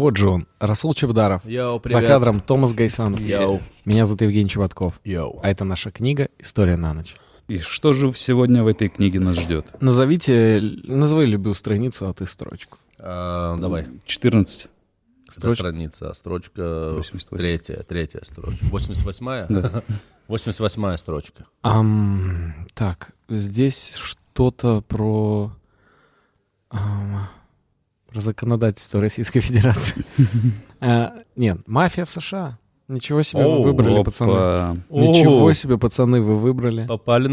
Вот же он, Расул Чебдаров. Йоу, За привет. кадром Томас Гайсанов. Йоу. Меня зовут Евгений Чеботков. Йоу. А это наша книга «История на ночь». И что же сегодня в этой книге нас ждет? Назовите, назови любую страницу, а ты строчку. А, давай. 14. Строчка. Страница, строчка 88. третья, третья строчка. 88-я? Да. 88-я строчка. Ам, так, здесь что-то про... ам, про законодательство Российской Федерации. А, Нет, мафия в США. Ничего себе вы выбрали, пацаны. Ничего себе, пацаны, вы выбрали. Попали,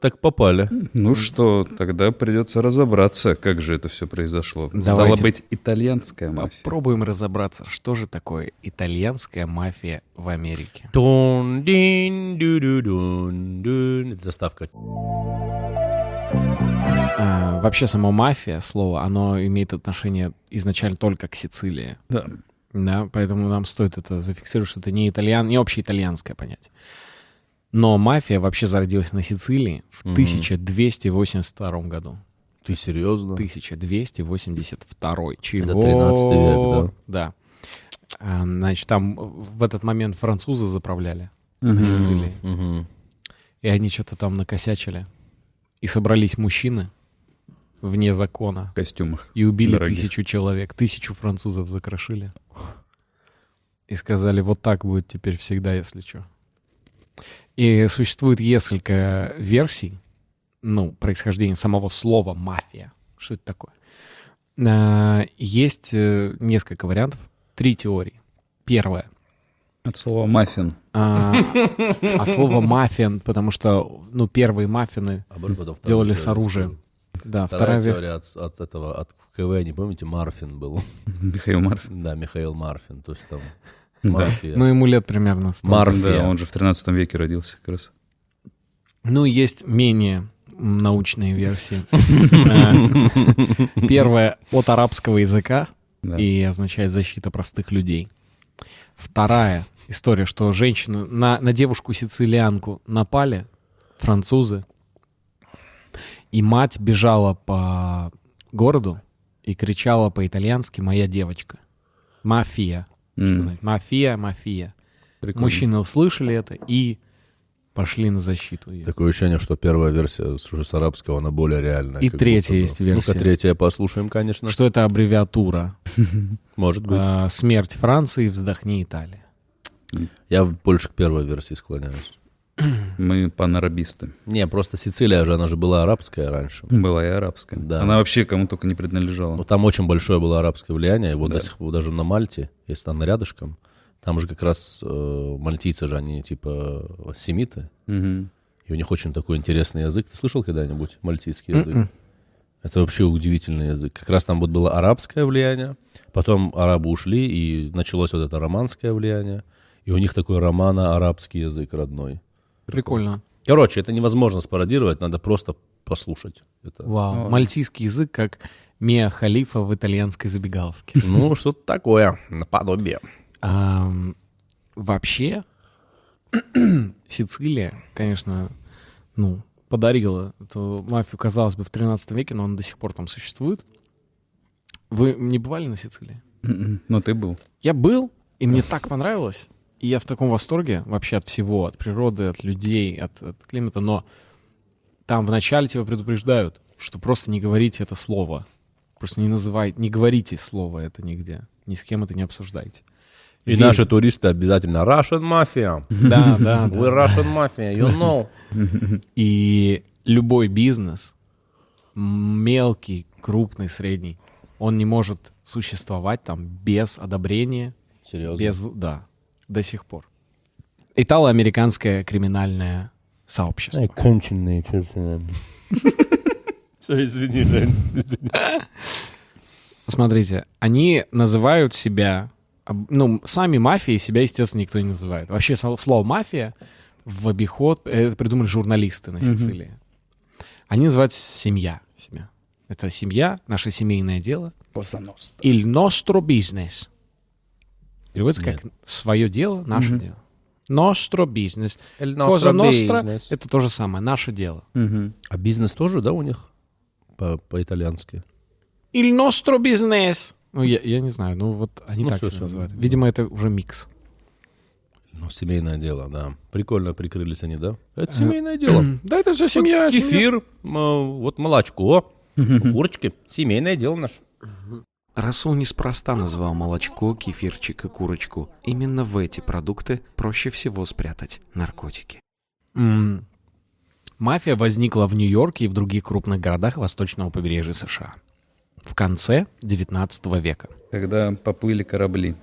так попали. Ну что, тогда придется разобраться, как же это все произошло. Стало быть, итальянская мафия. Попробуем разобраться, что же такое итальянская мафия в Америке. Это заставка. А, вообще, само мафия, слово, оно имеет отношение изначально только к Сицилии. Да. Да, поэтому нам стоит это зафиксировать, что это не итальян, не общеитальянское понятие. Но мафия вообще зародилась на Сицилии в Мгм. 1282 году. Ты серьезно? 1282. Чего? Это 13 век, да? А, значит, там в этот момент французы заправляли Мгм. Сицилии. Мгм. И они что-то там накосячили. И собрались мужчины вне закона. В костюмах. И убили Дорогих. тысячу человек. Тысячу французов закрошили. И сказали, вот так будет теперь всегда, если что. И существует несколько версий, ну, происхождения самого слова «мафия». Что это такое? А, Есть э, несколько вариантов, три теории. Первая. От слова маффин. А, от слова «маффин», потому что, ну, первые маффины А делали с оружием. Да, Вторая вторая теория от, от этого, от КВ, не помните, Марфин был? Михаил Марфин. Да, Михаил Марфин, то есть там Да. Ну, ему лет примерно 100. Марфия. Да, он же в 13 веке родился как раз. Ну, есть менее научные версии. Э, Первая от арабского языка и означает защита простых людей. Вторая история, что женщины на, на девушку-сицилианку напали французы, и мать бежала по городу и кричала по-итальянски «моя девочка». Мафия. Значит? Мафия, мафия. прикольно. Мужчины услышали это и пошли на защиту ее. Такое ощущение, что первая версия с, уже с арабского, она более реальная. И третья будто есть версия. Ну-ка, третья послушаем, конечно. Что это аббревиатура? Может быть. А, Смерть Франции, вздохни Италия. Я больше к первой версии склоняюсь. Мы панарабисты. Не, просто Сицилия же, она же была арабская раньше. Была и арабская. Да. Она вообще кому только не принадлежала. Ну, там очень большое было арабское влияние. И вот Да. до сих пор даже на Мальте, если она рядышком, там же как раз э, мальтийцы же, они типа семиты. Мгм. И у них очень такой интересный язык. Ты слышал когда-нибудь мальтийский язык? Мгм. Это вообще удивительный язык. Как раз там вот было арабское влияние, потом арабы ушли, и началось вот это романское влияние. И у них такой романо-арабский язык родной. Прикольно. Короче, это невозможно спародировать, надо просто послушать. Это, Вау. Ой. Мальтийский язык, как Мия Халифа в итальянской забегаловке. ну, что-то такое, наподобие. Ам, Вообще, Сицилия, конечно, ну, подарила эту мафию, казалось бы, в 13 веке, но она до сих пор там существует. Вы не бывали на Сицилии? Ну, ты был. Я был, и мне так понравилось. И я в таком восторге вообще от всего, от природы, от людей, от, от климата. Но там вначале тебя предупреждают, что просто не говорите это слово. Просто не называйте, не говорите слово это нигде. Ни с кем это не обсуждайте. И Весь- наши туристы обязательно Russian Mafia. Да, да, да. Russian Mafia, you know. И любой бизнес, мелкий, крупный, средний, он не может существовать там без одобрения Серьезно? Без, да, до сих пор. Итало-американское криминальное сообщество. конченые черти. Все, извини. Смотрите, они называют себя, ну, сами мафией себя, естественно, никто не называет. Вообще слово мафия в обиход, э, это придумали журналисты на Сицилии. Они называют семья себя. Это семья, наше семейное дело. Il nostro business. Переводится как свое дело, наше дело. Nostro business. Cosa nostra — это то же самое, наше дело. Мгм. А бизнес тоже, да, у них? По- По-итальянски. Il nostro business. Ну, я, я не знаю, ну вот они Ну, так всё, себя всё. называют. Видимо, это уже микс. Ну, семейное дело, да. Прикольно прикрылись они, да? Э, Это семейное дело. Да, это все семья. Вот Кефир, м, вот молочко, курочки. Семейное дело наше. Расул неспроста назвал молочко, кефирчик и курочку. Именно в эти продукты проще всего спрятать наркотики. М, Мафия возникла в Нью-Йорке и в других крупных городах восточного побережья США в конце 19 века. Когда поплыли корабли.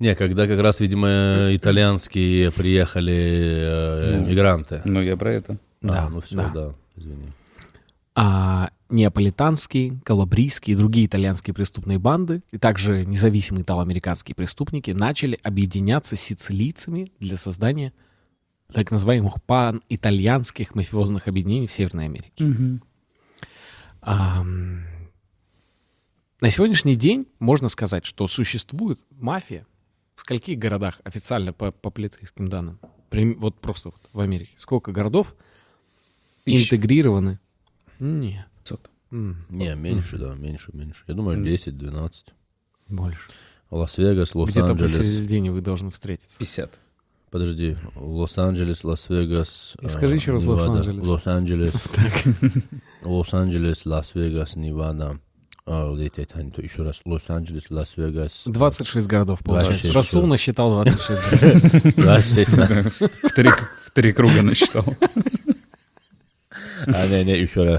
Не, когда как раз, видимо, итальянские приехали э, Ну. мигранты. Ну, я про это. Да, А, ну все, да. да. извини. А неаполитанские, калабрийские и другие итальянские преступные банды, и также независимые итало-американские преступники начали объединяться с сицилийцами для создания так называемых пан-итальянских мафиозных объединений в Северной Америке. Ам, На сегодняшний день можно сказать, что существует мафия в скольких городах официально по, по полицейским данным? Вот просто вот в Америке. Сколько городов Тысяча. интегрированы? Нет. Пятьсот. М, Не, меньше, да, меньше, меньше. Я думаю, 10-12. Больше. Лас-Вегас, Где-то Лос-Анджелес. посередине вы должны встретиться. 50. Подожди, Лос-Анджелес, Лас-Вегас. Скажи а, еще раз Невада. Лос-Анджелес. Лос-Анджелес. Лос-Анджелес, Лас-Вегас, Невада. А, эти, это, то еще раз. Лос-Анджелес, Лас-Вегас. 26 городов получается. 26, Расул насчитал 26 городов. Двадцать, да. В три, в три круга насчитал. Nei, det, det er uførlig.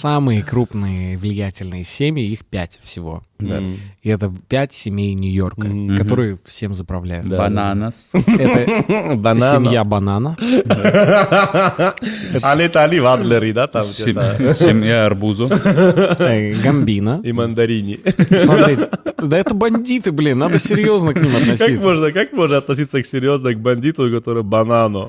Самые крупные влиятельные семьи, их пять всего. М, И это пять семей Нью-Йорка, Мгм. которые всем заправляют. Да. Бананас. Это Банана. семья банана. Они Тали Вадлери, да, там. Семья арбузу. э, Гамбина. И мандарини. Смотрите, да это бандиты, блин, надо серьезно к ним Как относиться. можно, как можно относиться к серьезно к бандиту, который банану?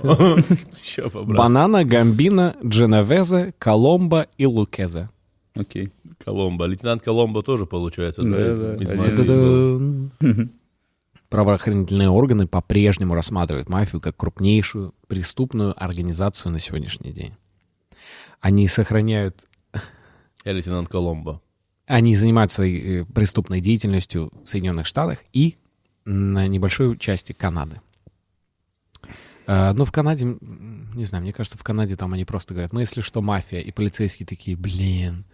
Банана, Гамбина, Дженовезе, Коломбо и Лукезе. Окей. Коломбо. Лейтенант Коломбо тоже, получается, да, Да, из- да, из мафии. Правоохранительные органы по-прежнему рассматривают мафию как крупнейшую преступную организацию на сегодняшний день. Они сохраняют, Я лейтенант Коломбо. они занимаются э, преступной деятельностью в Соединенных Штатах и на небольшой части Канады. А, Но в Канаде, не знаю, мне кажется, в Канаде там они просто говорят, ну если что, мафия, и полицейские такие, блин,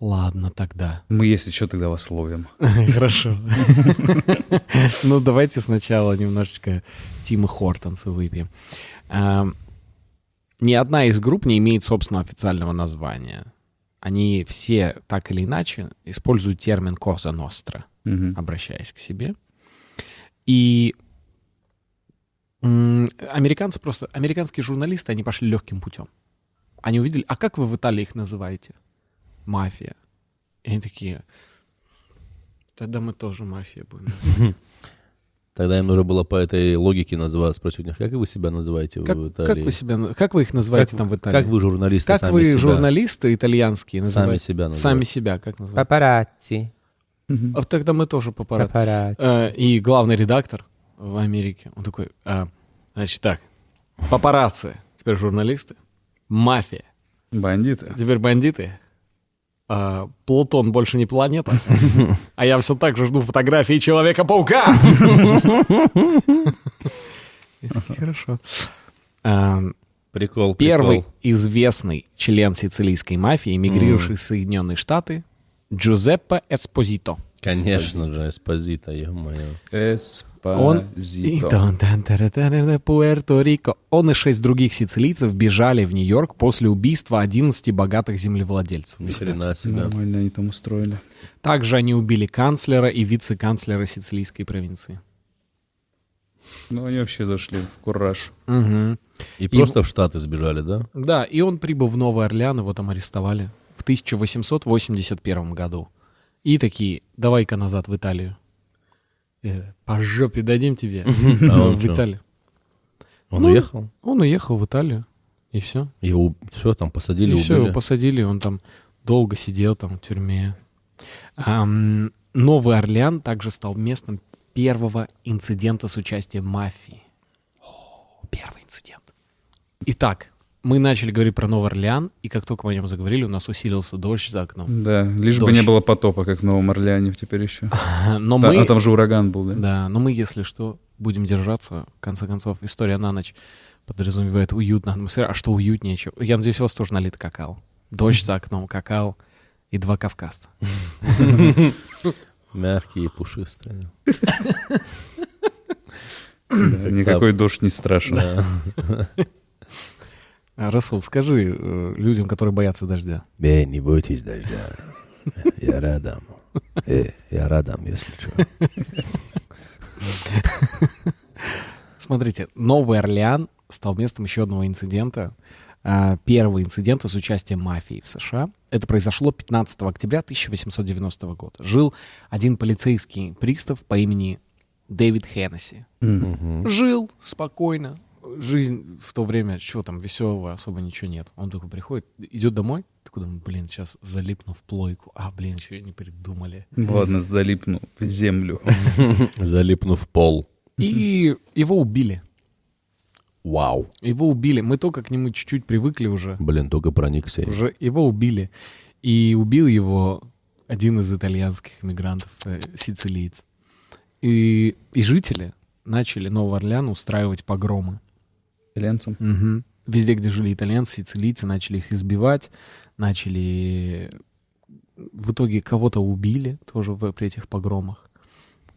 ладно тогда. Мы, если что, тогда вас ловим. Хорошо. Ну, давайте сначала немножечко Тима Хортонса выпьем. А, Ни одна из групп не имеет собственного официального названия. Они все так или иначе используют термин «коза ностра», обращаясь к себе. И американцы просто, американские журналисты, они пошли легким путем. Они увидели, а как вы в Италии их называете? Мафия. И они такие, тогда мы тоже мафия будем. называть». Тогда им нужно было по этой логике называть, спросить у них, как вы себя называете Как, в как Италии? вы себя, как вы их называете Как- там в Италии? Как вы, журналисты, Как сами вы, себя, журналисты итальянские, сами называете? себя Сами называете? себя как называют? Папарацци. А тогда мы тоже папарацци. Папарацци. Э, И главный редактор в Америке, он такой, а, значит так, папарацци, теперь журналисты, мафия, Бандиты. теперь бандиты, а, Плутон больше не планета, а я все так же жду фотографии Человека-паука. Хорошо. А, Прикол, Первый известный член сицилийской мафии, эмигрировавший в Соединенные Штаты, Джузеппе Эспозито. Конечно же, Эспозита, ё-моё. Он и Пуэрто-Рико. Он и шесть других сицилийцев бежали в Нью-Йорк после убийства 11 богатых землевладельцев. Ни хрена себе. Нормально они там устроили. Также они убили канцлера и вице-канцлера сицилийской провинции. Ну, они вообще зашли в кураж. Мгм. И просто в Штаты сбежали, да? Да, и он прибыл в Новый Орлеан, его там арестовали в 1881 году. И такие, давай-ка назад в Италию. Э, По жопе дадим тебе. А он в чё? Италию. Он Ну, уехал? Он уехал в Италию, и все. Его все там посадили, И все, убили. его посадили, он там долго сидел там в тюрьме. Ам, Новый Орлеан также стал местом первого инцидента с участием мафии. О, Первый инцидент. Итак, мы начали говорить про Новый Орлеан, и как только мы о нем заговорили, у нас усилился дождь за окном. Да, лишь бы Дождь. не было потопа, как в Новом Орлеане теперь еще. Но Та- мы... А там же ураган был, да? Да, но мы, если что, будем держаться. В конце концов, история на ночь подразумевает уютно атмосфера. А что уютнее? чё? Я надеюсь, у вас тоже налит какао. Дождь за окном, какао и два кавказца. Мягкие и пушистые. Никакой дождь не страшен. А, Расул, скажи э, людям, которые боятся дождя. Бей, не бойтесь дождя. Я рядом. Э, я рядом, если что. Смотрите, Новый Орлеан стал местом еще одного инцидента. А, Первого инцидента с участием мафии в США. Это произошло 15 октября 1890 года. Жил один полицейский пристав по имени Дэвид Хеннесси. Мгм. Жил спокойно. Жизнь в то время, чего там, веселого особо ничего нет. Он только приходит, идет домой, такой думает, блин, сейчас залипну в плойку. А, блин, что не придумали. Ладно, залипну в землю. Залипнув в пол. И его убили. Вау. Его убили. Мы только к нему чуть-чуть привыкли уже. Блин, только проникся. Уже его убили. И убил его один из итальянских иммигрантов, э, сицилиец. И, и жители начали Новый Орлеан устраивать погромы. Итальянцам. Мгм. Везде, где жили итальянцы, сицилийцы, начали их избивать, начали... В итоге кого-то убили тоже в, при этих погромах.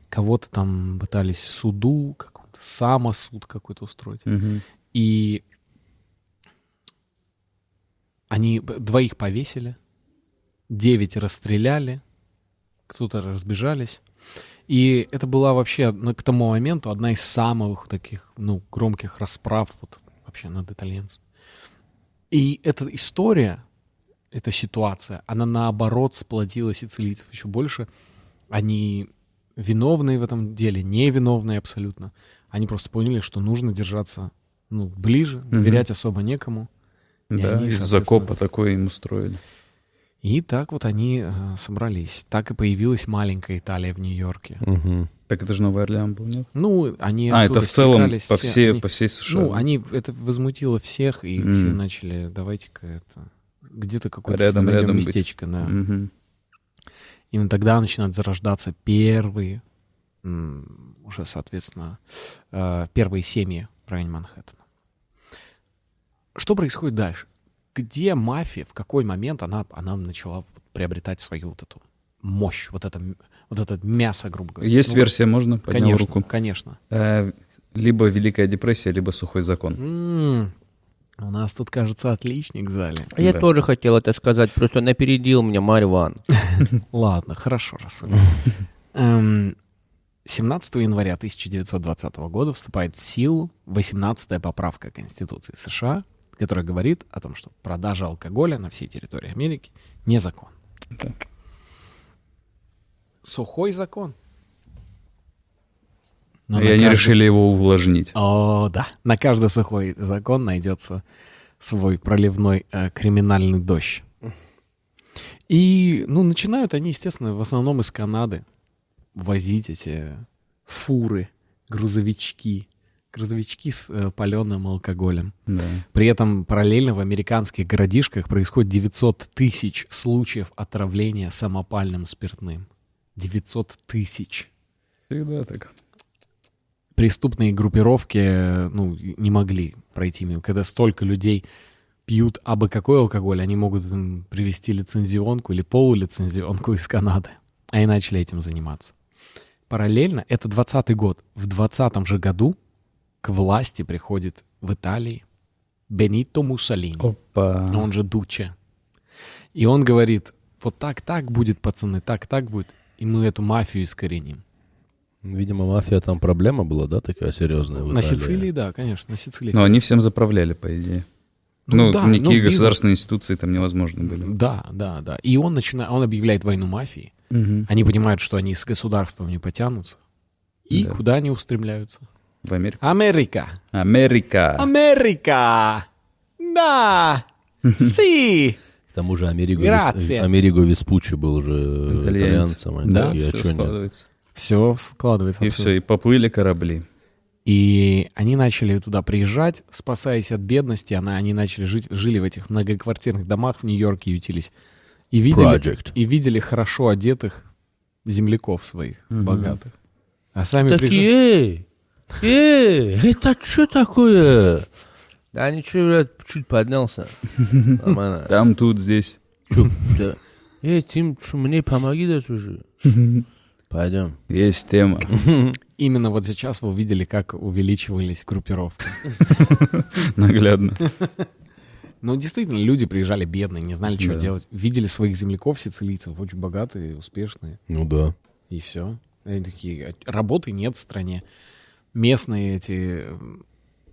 Кого-то там пытались суду, какой-то самосуд какой-то устроить. Мгм. И они двоих повесили, девять расстреляли, кто-то разбежались. И это была вообще ну, к тому моменту одна из самых таких, ну, громких расправ вот, вообще над итальянцем. И эта история, эта ситуация, она наоборот сплотила сицилийцев еще больше. Они виновные в этом деле, невиновные абсолютно. Они просто поняли, что нужно держаться ну, ближе, доверять особо некому. И Да, они, из закопа такое им устроили. И так вот они э, собрались. Так и появилась маленькая Италия в Нью-Йорке. Мгм. Так это же Новый Орлеан был, нет? Ну, они А, это в целом по, все, всей, они- по всей США. Ну, они, это возмутило всех, и Мгм. все начали, давайте-ка это, где-то какое-то Рядом, рядом быть. местечко, да. Мгм. Именно тогда начинают зарождаться первые, уже, соответственно, э, первые семьи в районе Манхэттена. Что происходит дальше? Где мафия, в какой момент она, она начала приобретать свою вот эту мощь, вот это, вот это мясо, грубо говоря? Есть Ну, версия, можно? Поднял Конечно, руку. конечно. Э, либо Великая депрессия, либо сухой закон. М, У нас тут, кажется, отличник в зале. А Я Да. тоже хотел это сказать, просто напередил меня Марьван. Ладно, хорошо, Расуль. Эм, 17 января 1920 года вступает в силу 18-я поправка Конституции США, которая говорит о том, что продажа алкоголя на всей территории Америки незаконна. Да. Сухой закон. Но И они каждый- решили его увлажнить. О, да. На каждый сухой закон найдется свой проливной э, криминальный дождь. И, ну, начинают они, естественно, в основном из Канады возить эти фуры, грузовички, грузовички с э, паленым алкоголем. Да. При этом параллельно в американских городишках происходит 900 тысяч случаев отравления самопальным спиртным. 900 тысяч Всегда так. преступные группировки э, ну, не могли пройти мимо. Когда столько людей пьют абы какой алкоголь, они могут им привезти лицензионку или полулицензионку из Канады. А и начали этим заниматься. Параллельно, это 20 год. В 20 же году к власти приходит в Италии Бенито Муссолини, Опа. он же Дуче. И он говорит, вот так, так будет, пацаны, так, так будет, и мы эту мафию искореним. Видимо, мафия там проблема была, да, такая серьезная в На Италии? Сицилии, да, конечно, на Сицилии. Но они всем заправляли, по идее. Ну Ну, да, никакие ну, бизнес. государственные институции там невозможно были. Да, да, да. И он начинает, он объявляет войну мафии. Мгм. Они понимают, что они с государством не потянутся. И Да. куда они устремляются? В Америку. Америка! Америка. Америка! Да! Си! К тому же Америго, Грация. Америго Веспуччи был уже итальянцем. они Да, а все складывается. Все складывается. И абсолютно. все, и поплыли корабли. И они начали туда приезжать, спасаясь от бедности. Она, они начали жить, жили в этих многоквартирных домах в Нью-Йорке, ютились. И видели, Project. и видели хорошо одетых земляков своих, богатых. А сами приезжали... Такие, эй, эй, это что такое? Да ничего, блядь, чуть поднялся. Нормально. Там, тут, здесь. Чё, да. Эй, Тим, чё, мне помоги да тоже. Пойдем. Есть тема. Именно вот сейчас вы увидели, как увеличивались группировки. Наглядно. Ну, действительно, люди приезжали бедные, не знали, что Да. делать. Видели своих земляков, сицилийцев, очень богатые, успешные. Ну да. И все. Они такие, «А работы нет в стране. Местные эти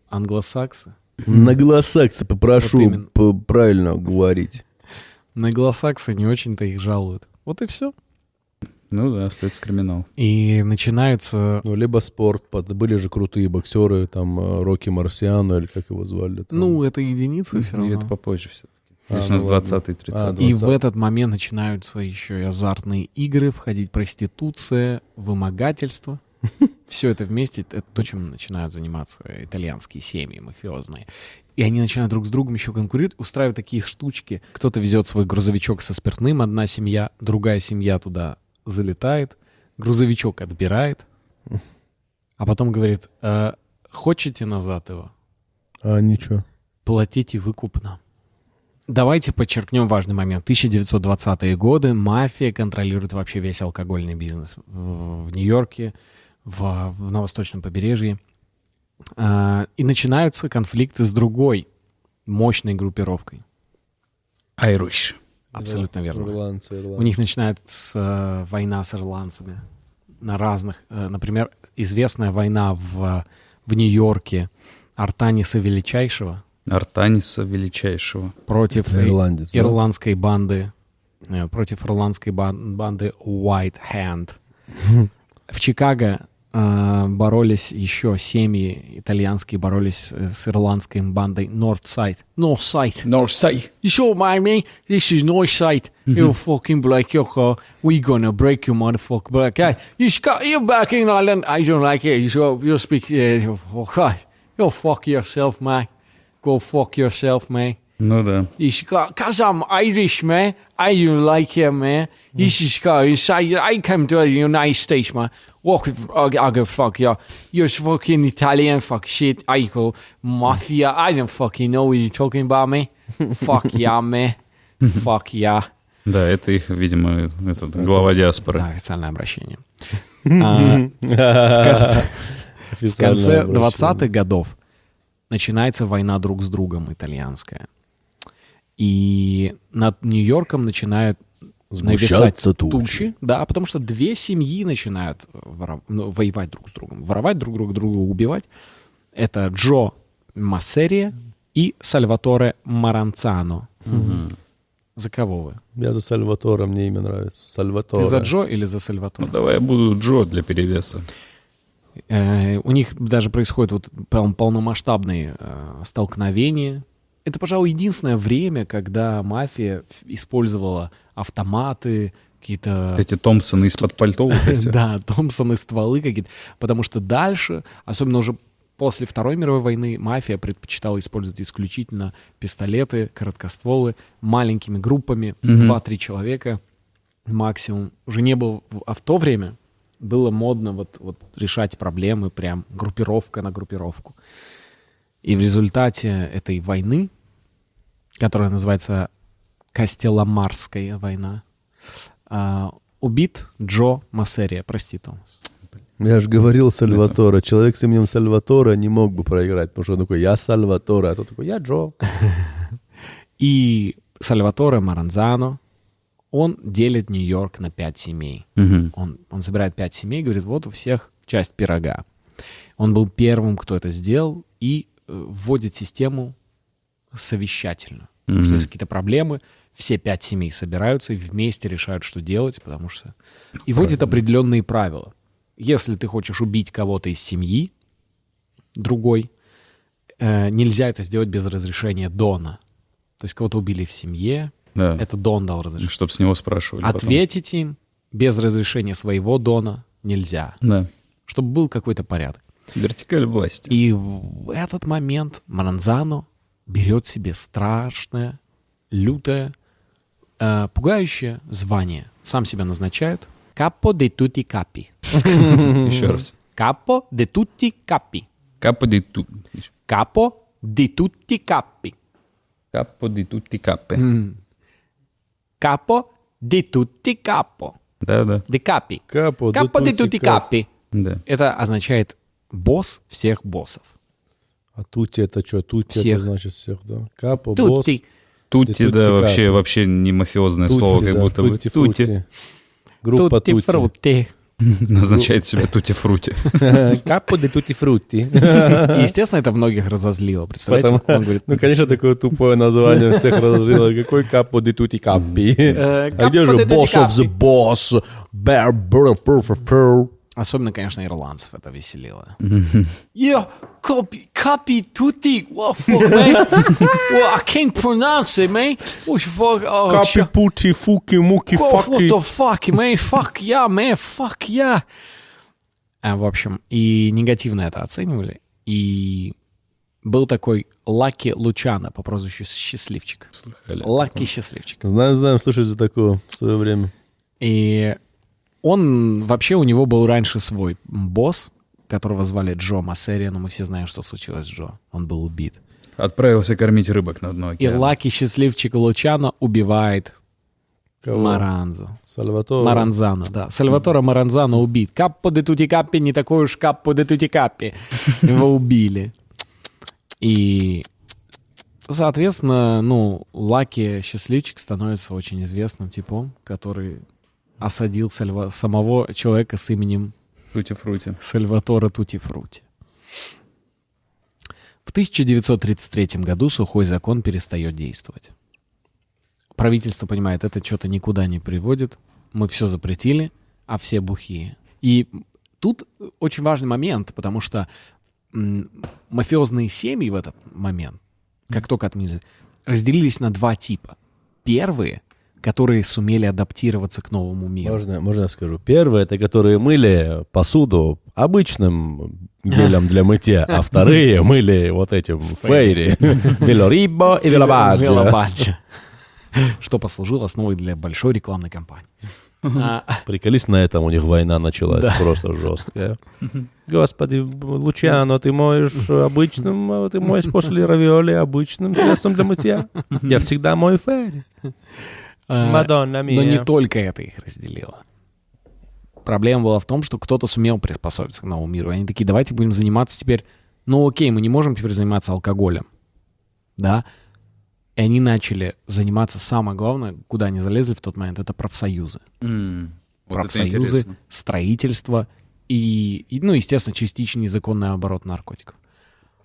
англосаксы. На голосаксе попрошу Вот правильно говорить. На англосаксы не очень-то их жалуют. Вот и все. Ну да, остается криминал. И начинаются... Ну, либо спорт. Были же крутые боксеры, там, э, Рокки Марсиано, или как его звали. там. Ну, это единицы все И равно. это попозже все-таки. А, Здесь у ну нас ладно. 20-й, 30 А, И 20. в этот момент начинаются еще и азартные игры, входить проституция, вымогательство. Все это вместе, это то, чем начинают заниматься итальянские семьи мафиозные. И они начинают друг с другом еще конкурировать, устраивать такие штучки. Кто-то везет свой грузовичок со спиртным, одна семья, другая семья туда залетает, грузовичок отбирает, а потом говорит, «Э, хочете назад его? А, ничего. платите выкупно. Давайте подчеркнем важный момент. 1920-е годы мафия контролирует вообще весь алкогольный бизнес в, в Нью-Йорке, в, в- на восточном побережье. А, и начинаются конфликты с другой мощной группировкой. Irish. Абсолютно верно. Ирландцы, У ирландцы. них начинается э, война с ирландцами на разных, э, например, известная война в, в Нью-Йорке Артаниса Величайшего Артаниса Величайшего. против ирландец, да? ирландской банды, э, против ирландской бан- банды White Hand. В Чикаго боролись еще семьи итальянские, боролись э, с ирландской бандой Northside. Northside. Норсай. You saw my me? This is Northside. You fucking black yo, we gonna break you motherfucker black guy. You got you back in Ireland. I don't like it. You so you speak uh, fuck. Go fuck yourself, man. Go fuck yourself, man. Ну да. He's got, cause I'm Irish, man. I don't like it, man. Just got, you say, I came to the United States, man. Walk, I'll, I'll go fuck you. You're fucking Italian, fuck shit. I go mafia. I don't fucking know what you're talking about, me. fuck yeah, man. fuck yeah. Да, это их, видимо, этот, глава диаспоры. Да, официальное обращение. А, В конце, в конце 20-х годов начинается война друг с другом итальянская. И над Нью-Йорком начинают нависать тучи. тучи. Да, потому что две семьи начинают воро- ну, воевать друг с другом. Воровать друг друга, друга убивать. Это Джо Массерия и Сальваторе Маранцано. За кого вы? Я за Сальватора, мне имя нравится. Сальваторе. Ты за Джо или за Ну Сальваторе? давай я буду Джо для перевеса. Э, у них даже происходят вот прям полномасштабные э, столкновения. Это, пожалуй, единственное время, когда мафия использовала автоматы, какие-то... Эти Томпсоны из-под пальто. Да, Томпсоны, стволы какие-то. Потому что дальше, особенно уже после Второй мировой войны, мафия предпочитала использовать исключительно пистолеты, короткостволы, маленькими группами, Мгм. 2-3 человека максимум. Уже не было... А в то время было модно вот, вот решать проблемы прям группировка на группировку. И в результате этой войны, которая называется Кастеломарская война, а, убит Джо Массерия. Прости, Томас. Я же говорил Сальватора. Человек с именем Сальватора не мог бы проиграть, потому что он такой, я Сальватора, а тот такой, я Джо. И Сальваторе Маранзано, он делит Нью-Йорк на пять семей. Он, он собирает пять семей и говорит, вот у всех часть пирога. Он был первым, кто это сделал, и э, вводит систему совещательно. Мгм. Если есть какие-то проблемы, все пять семей собираются и вместе решают, что делать, потому что... И вводит определенные правила. Если ты хочешь убить кого-то из семьи, другой, э, нельзя это сделать без разрешения Дона. То есть кого-то убили в семье, Да. это Дон дал разрешение. Чтоб с него спрашивали потом. Ответить им без разрешения своего Дона нельзя Да. чтобы был какой-то порядок. Вертикаль власти. И в этот момент Маранзано берет себе страшное, лютое, э, пугающее звание. Сам себя назначают Капо де тути капи. Еще раз. Капо де тути капи. Капо ди ту... Капо де тути капи. Капо ди тутти каппе. Капо де тути капо. Да-да. Де капи. Капо, да де тути тути кап. капи. Да. Это означает босс всех боссов. А тути это что? Тути Всех. это значит всех, да? Капо, босс. Тути. Тутти да, вообще, каппе. вообще не мафиозное Тути, слово, как да, будто бы. тутти, Тутти. фрути. Группа Тути Тути. фрути. Назначает себя тути-фрути. Капо де тути фрути. И, Естественно, это многих разозлило. Представляете? Потому- Он говорит, Ну, конечно, такое тупое название всех разжило. Какой капо де тути капи? э, А где же boss of the boss? Bear, Особенно, конечно, ирландцев это веселило. Yeah, copy, copy tutti. What fuck, man? well, I can't pronounce it, man. What the fuck? Oh, shit. пути, фуки, муки, What, what факи. the fuck, man? Fuck yeah, man. Fuck yeah. А, в общем, и негативно это оценивали. И был такой Лаки Лучана по прозвищу Счастливчик. Лаки Счастливчик. Знаем, знаем, слышали за такого в свое время. И он, вообще у него был раньше свой босс, которого звали Джо Массерия, но мы все знаем, что случилось с Джо. Он был убит. Отправился кормить рыбок на дно И океана. Лаки Счастливчик Лучано убивает Кого? Маранзо. Сальваторе. Маранзано, да. Сальватора Маранзано убит. Каппо де тути каппи, не такой уж каппо де тути каппи. Его убили. И, соответственно, ну, Лаки Счастливчик становится очень известным типом, который осадил Сальва- самого человека с именем Тути-фрути. Сальватора Тути Фрути. В 1933 году сухой закон перестает действовать. Правительство понимает, это что-то никуда не приводит. Мы все запретили, а все бухие. И тут очень важный момент, потому что мафиозные семьи в этот момент, как только отменили, разделились на два типа. Первые, которые сумели адаптироваться к новому миру. Можно, можно я скажу? Первое, это которые мыли посуду обычным гелем для мытья, а вторые мыли вот этим фейри. Велорибо и велобаджо. Что послужило основой для большой рекламной кампании. А, Приколись, на этом у них война началась просто жесткая. Господи, Лучано, ты моешь обычным, а ты моешь после равиоли обычным средством для мытья. Я всегда мою фейри. А, Мадонна Но не только это их разделило. Проблема была в том, что кто-то сумел приспособиться к новому миру. И они такие, давайте будем заниматься теперь... Ну окей, мы не можем теперь заниматься алкоголем. Да? И они начали заниматься, самое главное, куда они залезли в тот момент, это профсоюзы. М, вот это профсоюзы, интересно. строительство и, и, ну, естественно, частично незаконный оборот наркотиков.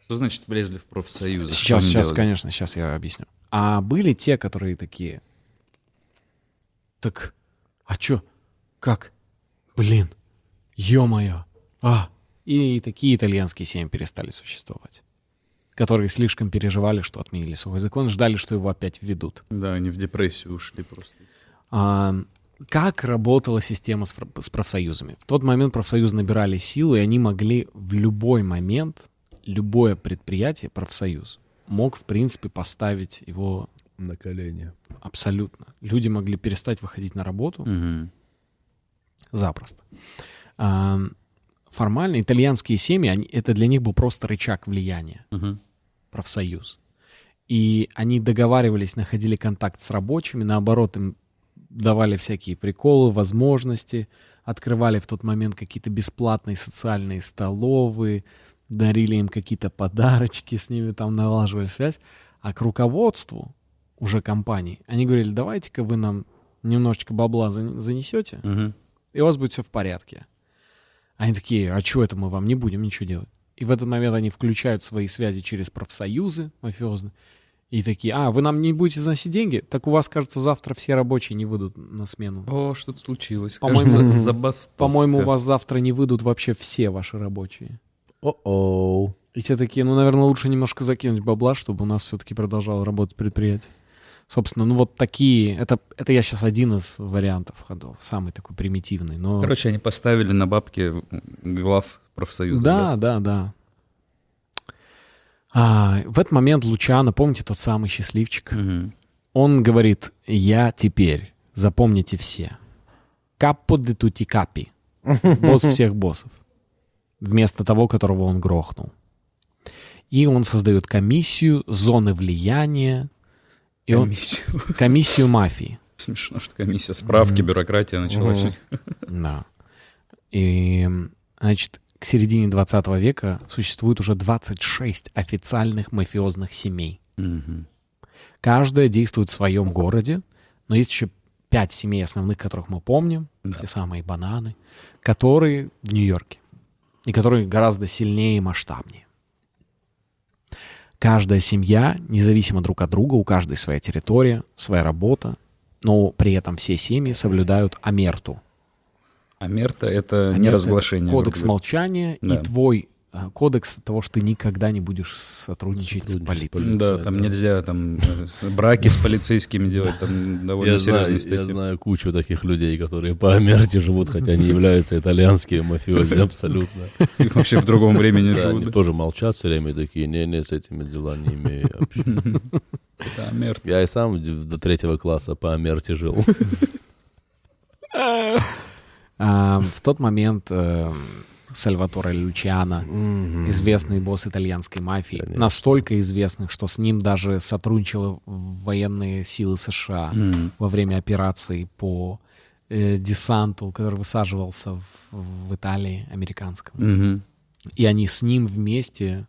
Что значит влезли в профсоюзы? Сейчас, сейчас, делали? конечно, сейчас я объясню. А были те, которые такие, так, а чё, как, блин, ё-моё, а, и такие итальянские семьи перестали существовать, которые слишком переживали, что отменили сухой закон, ждали, что его опять введут. Да, они в депрессию ушли просто. А, как работала система с, с профсоюзами? В тот момент профсоюзы набирали силу, и они могли в любой момент, любое предприятие, профсоюз, мог, в принципе, поставить его На колени. абсолютно. Люди могли перестать выходить на работу Мгм. запросто. А, формально итальянские семьи, они, это для них был просто рычаг влияния, Мгм. профсоюз. И они договаривались, находили контакт с рабочими, наоборот, им давали всякие приколы, возможности, открывали в тот момент какие-то бесплатные социальные столовые, дарили им какие-то подарочки, с ними там налаживали связь. А к руководству уже компании они говорили, давайте-ка вы нам немножечко бабла зан- занесете, Мгм. и у вас будет все в порядке. Они такие, а что это мы вам не будем ничего делать? И в этот момент они включают свои связи через профсоюзы мафиозные. И такие, а, вы нам не будете заносить деньги? Так у вас, кажется, завтра все рабочие не выйдут на смену. О, что-то случилось. По-моему, забастовка. По-моему, у вас завтра не выйдут вообще все ваши рабочие. О-оу. И те такие, ну, наверное, лучше немножко закинуть бабла, чтобы у нас все-таки продолжало работать предприятие. Собственно, ну вот такие, это, это я сейчас один из вариантов ходов, самый такой примитивный, но... Короче, они поставили на бабки глав профсоюза. да, да, да. А, в этот момент Лучано, помните тот самый счастливчик? Мгм. Он говорит, я теперь, запомните все, капо де тути капи, босс всех боссов, вместо того, которого он грохнул. И он создает комиссию, зоны влияния, и он, Комиссию. комиссию мафии. Смешно, что комиссия справки, бюрократия началась. Мгм. Да. И, значит, к середине 20 века существует уже 26 официальных мафиозных семей. Мгм. Каждая действует в своем городе, но есть еще пять семей основных, которых мы помним, Да. те самые бананы, которые в Нью-Йорке, и которые гораздо сильнее и масштабнее. Каждая семья, независимо друг от друга, у каждой своя территория, своя работа, но при этом все семьи соблюдают амерту. А мерта — это Амерта — не это разглашение. Кодекс молчания Да. и твой кодекс того, что ты никогда не будешь сотрудничать с Сотрудничать с полицией. Да, там да. нельзя там э, браки с полицейскими делать, там довольно Я знаю, серьезные я знаю кучу таких людей, которые по Амерте живут, хотя они являются итальянскими мафиози, абсолютно. И вообще в другом времени Да, они живут. тоже молчат все время, такие, не-не, с этими дела не имею вообще. Да, мерт. Я и сам до третьего класса по Амерте жил. А, в тот момент Сальваторе Лючиано, известный босс итальянской мафии, Конечно. настолько известный, что с ним даже сотрудничали военные силы США М. во время операции по э, десанту, который высаживался в, в Италии американском. Мгм. И они с ним вместе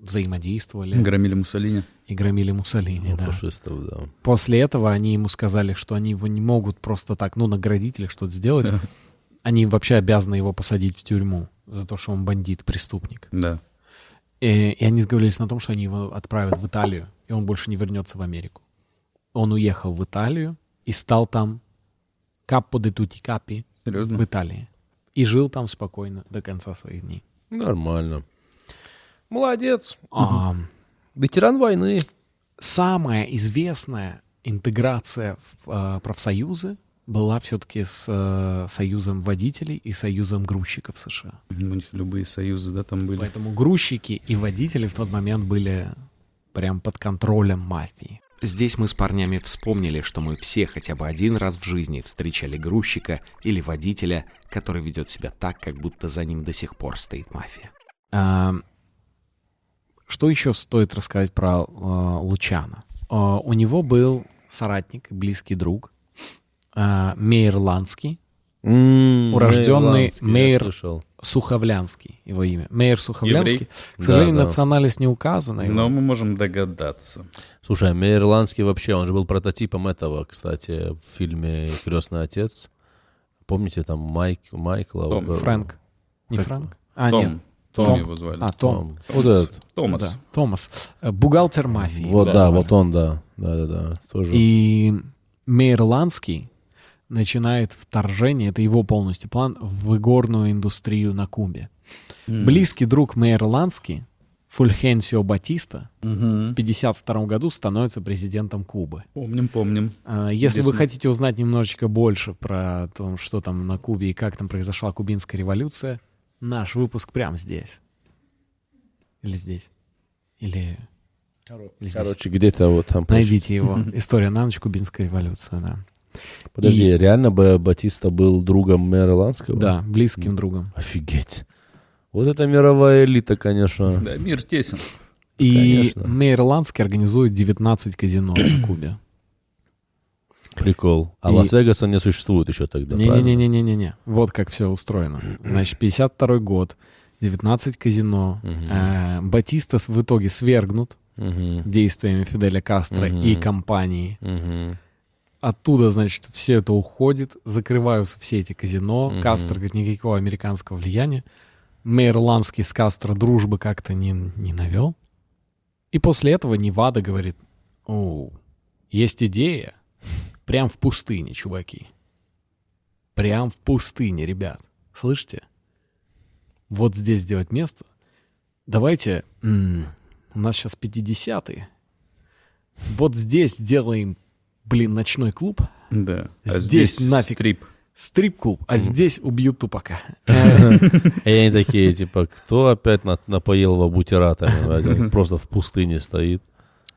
взаимодействовали Громили Муссолини. и громили Муссолини. Ну, да. Фашистов, да. После этого они ему сказали, что они его не могут просто так, ну, наградить или что-то сделать. Они вообще обязаны его посадить в тюрьму за то, что он бандит, преступник. Да. И, и они сговорились на том, что они его отправят в Италию, и он больше не вернется в Америку. Он уехал в Италию и стал там капо де тути капи в Серьезно? Италии. И жил там спокойно до конца своих дней. Нормально. Молодец. А, Ветеран войны. самая известная интеграция в э, профсоюзы была все-таки с э, союзом водителей и союзом грузчиков США. У них любые союзы, да, там были. Поэтому грузчики и водители в тот момент были прям под контролем мафии. Здесь мы с парнями вспомнили, что мы все хотя бы один раз в жизни встречали грузчика или водителя, который ведет себя так, как будто за ним до сих пор стоит мафия. А, что еще стоит рассказать про э, Лучана? Э, у него был соратник, близкий друг, э, Мейер Ланский, М, Урожденный мейер. Суховлянский, его имя. Мейер Суховлянский. Еврей? К сожалению, Да, да. национальность не указана. его. Но мы можем догадаться. Слушай, а Мейерландский вообще, он же был прототипом этого, кстати, в фильме «Крестный отец». Помните, там Майк, Майкла? Том, вот, э, Фрэнк. Не Как- Фрэнк? А, Том. нет. Том, Том. его звали. А, Том. Вот этот. Томас. Да, Томас. Э, Бухгалтер мафии. Вот, да, звали. вот он, да. Да-да-да. Тоже. И Мейерландский начинает вторжение, это его полностью план, в игорную индустрию на Кубе. М. Близкий друг Мейерландский, Фульхенсио Батиста, Мгм. в 1952 году становится президентом Кубы. Помним, помним. А, Если вы хотите узнать немножечко больше про то, что там на Кубе и как там произошла кубинская революция, наш выпуск прямо здесь. Или здесь. Или, или здесь. Короче, где-то вот там... Найдите его. История на ночь, кубинская революция, да. Подожди, И- реально Батиста был другом Мейерландского? Да, близким другом. Офигеть. Вот это мировая элита, конечно. Да, мир тесен. И Конечно. Мейерландский организует 19 казино на Кубе. Прикол. А И- Лас-Вегаса не существует еще тогда, правильно? Не-не-не-не-не-не. Вот как все устроено. Значит, 52 год, 19 казино. Мгм. Э, в итоге свергнут Мгм. действиями Фиделя Кастро Мгм. и компании. Мгм. Оттуда, значит, все это уходит, закрываются все эти казино. Мгм. Кастро говорит, никакого американского влияния. Мейерландский с Кастро дружбы как-то не, не навел. И после этого Невада говорит, о, есть идея. Прям в пустыне, чуваки. Прям в пустыне, ребят. Слышите? Вот здесь сделать место. Давайте, м, у нас сейчас 50-е. вот здесь делаем, блин, ночной клуб, Да. А Здесь нафиг. стрип. стрип-клуб, а здесь убьют Тупака. И они такие, типа, кто опять на- напоил его бутиратами? Просто в пустыне стоит.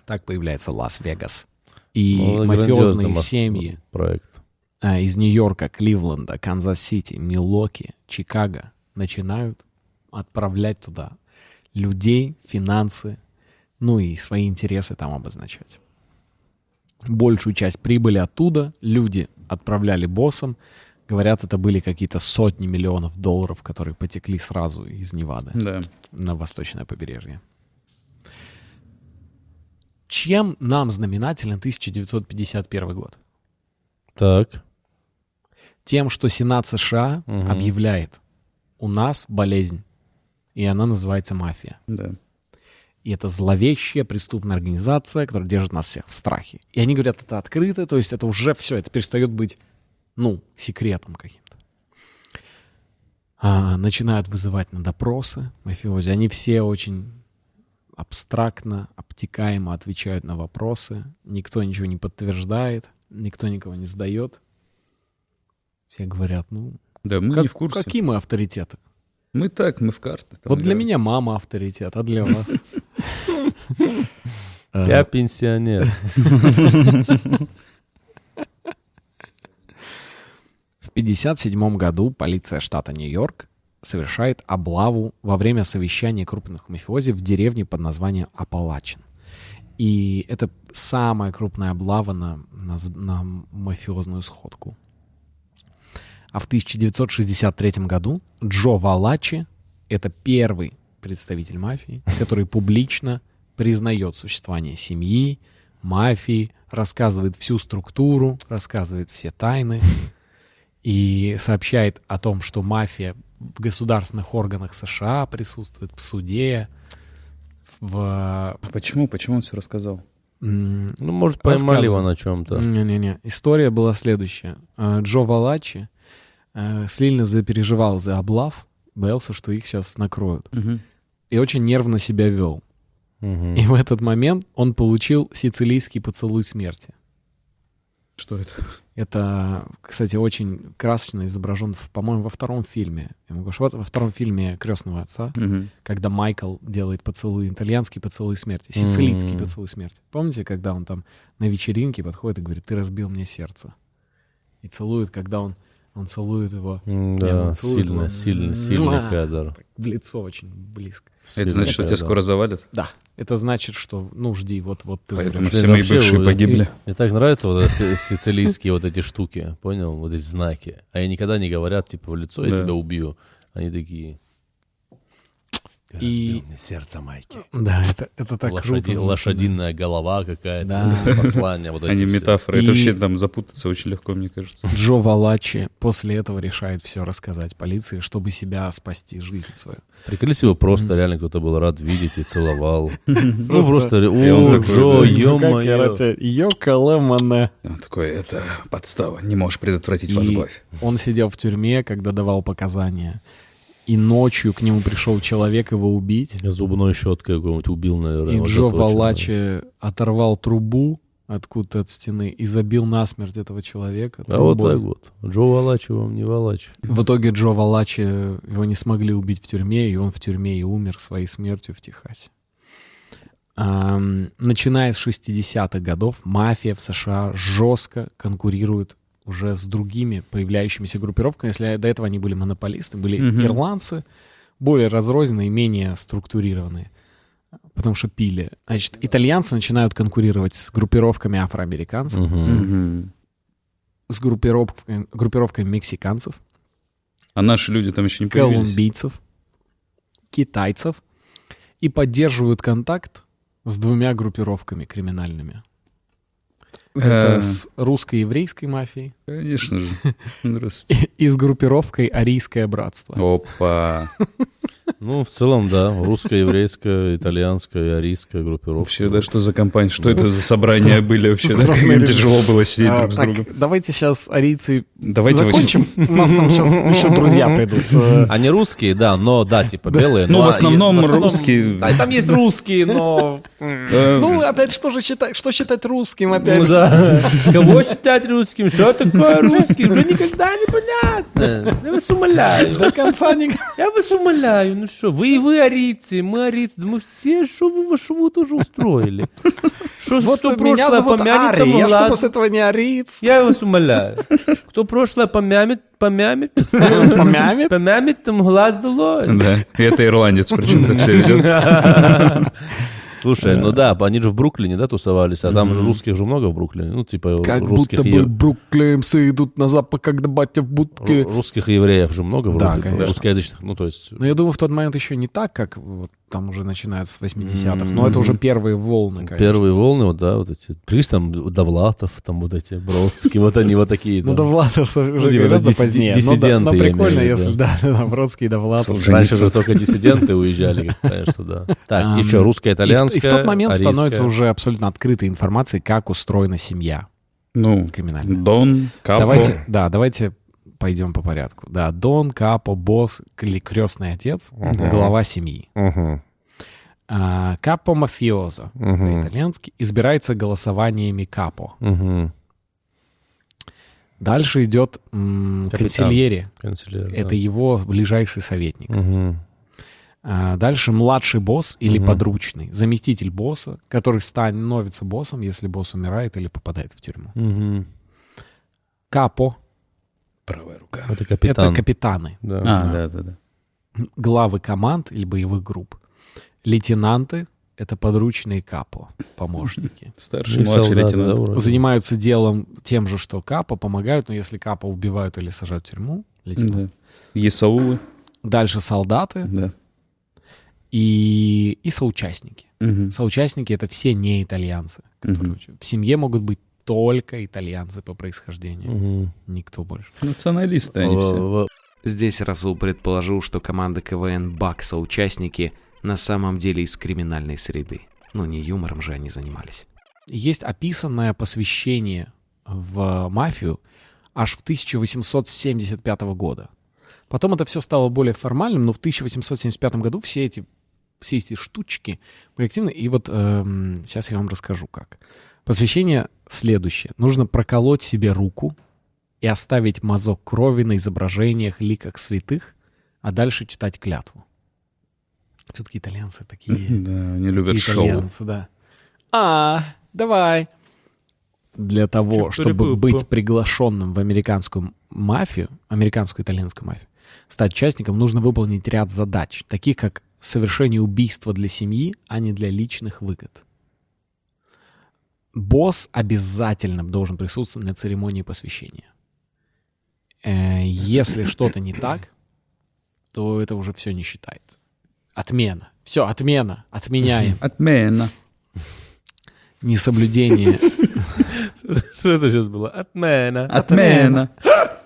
Так появляется Лас-Вегас. И Ну, мафиозные семьи Проект. а, из Нью-Йорка, Кливленда, Канзас-Сити, Милуоки, Чикаго начинают отправлять туда людей, финансы, ну и свои интересы там обозначать. Большую часть прибыли оттуда люди отправляли боссам. Говорят, это были какие-то сотни миллионов долларов, которые потекли сразу из Невады Да. на восточное побережье. Чем нам знаменателен 1951 год? Так. Тем, что Сенат США Мгм. объявляет, у нас болезнь, и она называется мафия. Да. И это зловещая преступная организация, которая держит нас всех в страхе. И они говорят это открыто, то есть это уже все, это перестает быть, ну, секретом каким-то. А, начинают вызывать на допросы мафиози. Они все очень абстрактно, обтекаемо отвечают на вопросы. Никто ничего не подтверждает, никто никого не сдает. Все говорят, ну, Да, мы как- не в курсе. какие мы авторитеты? Мы так, мы в карты. там вот для играем. меня мама авторитет, а для вас? Я пенсионер. В 1957 году полиция штата Нью-Йорк совершает облаву во время совещания крупных мафиози в деревне под названием Апалачин. И это самая крупная облава на, на, на мафиозную сходку. А в 1963 году Джо Валачи — это первый представитель мафии, который публично признает существование семьи, мафии, рассказывает всю структуру, рассказывает все тайны и сообщает о том, что мафия в государственных органах США присутствует, в суде, в... Почему? Почему он все рассказал? Ну, может, поймали его на чем-то. Не-не-не. История была следующая. Э, Джо Валачи э, сильно запереживал за облав, боялся, что их сейчас накроют. И очень нервно себя вел. Мгм. И в этот момент он получил сицилийский поцелуй смерти. Что это? Это, кстати, очень красочно изображен, по-моему, во втором фильме. Я могу ошибаться, во втором фильме «Крестного отца», когда Майкл делает поцелуй, итальянский поцелуй смерти, сицилийский М. поцелуй смерти. Помните, когда он там на вечеринке подходит и говорит, ты разбил мне сердце. И целует, когда он, он целует его Да, целует сильно, его. сильно, сильный кадр. в лицо очень близко. Это значит, что тебя скоро завалят? Да, это значит, что, ну, жди, вот-вот ты Поэтому все мои бывшие погибли. Мне так нравятся вот сицилийские вот эти штуки, понял? Вот эти знаки. А они никогда не говорят, типа, в лицо, я тебя убью. Они такие... И- сердце, Майки. Да, это, это так Лошади- круто. звучит, лошадиная голова какая-то. Да. Послание вот эти Они все. метафоры. И- Это вообще там запутаться очень легко, мне кажется. Джо Валачи после этого решает все рассказать полиции, чтобы себя спасти, жизнь свою. Приколи, если его просто реально кто-то был рад видеть и целовал. Ну, просто... И О, он такой, Джо, да. ё-моё. Йокалемане. И Он такой, это подстава, не можешь предотвратить возглавь. Он сидел в тюрьме, когда давал показания. И ночью к нему пришел человек его убить. Зубной щеткой какой-нибудь убил, наверное. И вот Джо. Валачи оторвал трубу откуда-то от стены и забил насмерть этого человека. А вот трубой. так вот. Джо Валачи вам не Валачи. В итоге Джо Валачи, его не смогли убить в тюрьме, и он в тюрьме и умер своей смертью в Техасе. Начиная с 60-х годов, мафия в США жестко конкурирует уже с другими появляющимися группировками. Если до этого они были монополисты, были Мгм. ирландцы, более разрозненные, менее структурированные, потому что пили. Значит, итальянцы начинают конкурировать с группировками афроамериканцев, Мгм. с группировками, группировками мексиканцев, А наши люди там еще не появились. колумбийцев, китайцев и поддерживают контакт с двумя группировками криминальными. Это Э, с русско-еврейской мафией Конечно же. И с группировкой Арийское братство. Опа. Ну, в целом, да. Русская, еврейская, итальянская, арийская группировка. Вообще, да, что за компания? Что это за собрания были вообще? да, Как им тяжело было сидеть А, друг с так, другом. давайте сейчас арийцы Давайте закончим. У нас там сейчас еще друзья придут. Они русские, да, но, да, типа белые. Ну, в а- основном русские. Да, там есть русские, но... Э, Ну, опять, что же считать, что считать русским, опять Ну же? да. Кого считать русским? Что такое русский? Уже никогда не понятно. Я вас умоляю. До конца не... Я вас умоляю. Ну что, вы и вы арийцы, мы арийцы. Да Мы все, что вы вашу вы тоже устроили? Что, Вот кто меня прошлое зовут помянет, Ари, я что после этого не ариец? Я вас умоляю. Кто прошлое помямит, помямит, Помямит? помямит, там глаз долой. Да, и это ирландец, причем так себя ведет. Слушай, ну да, они же в Бруклине, да, тусовались, а там же русских же много в Бруклине. Ну, типа Как русских будто и бы бруклинцы идут на запад, когда батя в будке. ру- русских и евреев же много вроде, русскоязычных, ну, то есть... Но я думаю, в тот момент еще не так, как вот там уже начинается с 80-х. Но это уже первые волны, конечно. Первые волны, вот, да, вот эти. Пришли там Довлатов, там вот эти, Бродские, вот они вот такие. Ну. Довлатов уже типа, гораздо позднее. диссиденты, Но, прикольно, если, да, Бродский и Довлатов. Раньше же только диссиденты уезжали, как, конечно, да. Так, еще русская, И в- итальянская, И в тот момент арийская. становится уже абсолютно открытой информацией, как устроена семья Ну, криминальная. Дон, Капо. Давайте, да, давайте пойдем по порядку. Да, Дон, Капо, босс или крестный отец, глава семьи. Мгм, А, Капо мафиозо, мгм, по-итальянски, избирается голосованиями Капо. мгм. Дальше идет м, консильери, Канцелярия, да. это его ближайший советник. Мгм. А, дальше младший босс или Мгм. подручный, заместитель босса, который становится боссом, если босс умирает или попадает в тюрьму. Мгм. Капо Правая рука. Это капитан. это капитаны, Да. А, да, да, да. главы команд или боевых групп. Лейтенанты — это подручные капо, помощники. Старший, И младший лейтенант. Занимаются делом тем же, что капо, помогают, но если капо убивают или сажают в тюрьму, лейтенант. Да. Есаулы, Дальше солдаты да. И, и соучастники. Мгм. Соучастники — это все не итальянцы. которые учат. В семье могут быть только итальянцы по происхождению. Мгм. Никто больше. Националисты они все. В- в- Здесь Расул предположил, что команда КВН «Бакса» участники на самом деле из криминальной среды. Но не юмором же они занимались. Есть описанное посвящение в мафию аж в 1875 года. Потом это все стало более формальным, но в 1875 году все эти, все эти штучки были активны. И вот эм, сейчас я вам расскажу, как. Посвящение следующее. Нужно проколоть себе руку и оставить мазок крови на изображениях ликах святых, а дальше читать клятву. Все-таки итальянцы такие... Да, они любят Такие шоу. итальянцы, да. А, давай. Для того, чтобы быть приглашенным в американскую мафию, американскую итальянскую мафию, стать участником, нужно выполнить ряд задач, таких как совершение убийства для семьи, а не для личных выгод. Босс обязательно должен присутствовать на церемонии посвящения. Э, Если что-то не так, то это уже все не считается. Отмена. Все, отмена. Отменяем. Отмена. Несоблюдение. Что это сейчас было? Отмена. Отмена.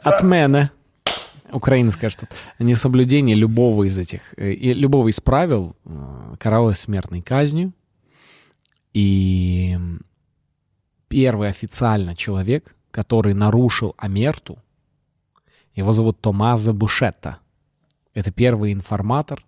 Отмена. Украинское что-то. Несоблюдение любого из этих, э, и любого из правил э, каралось смертной казнью. И первый официально человек, который нарушил Амерту, его зовут Томазо Бушетта. Это первый информатор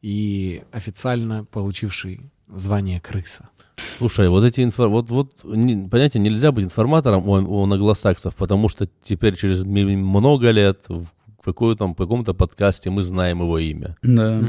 и официально получивший звание крыса. Слушай, вот эти инфо... Вот, вот, не- понятие, нельзя быть информатором у, у англосаксов, потому что теперь через много лет в каком-то подкасте мы знаем его имя. Да.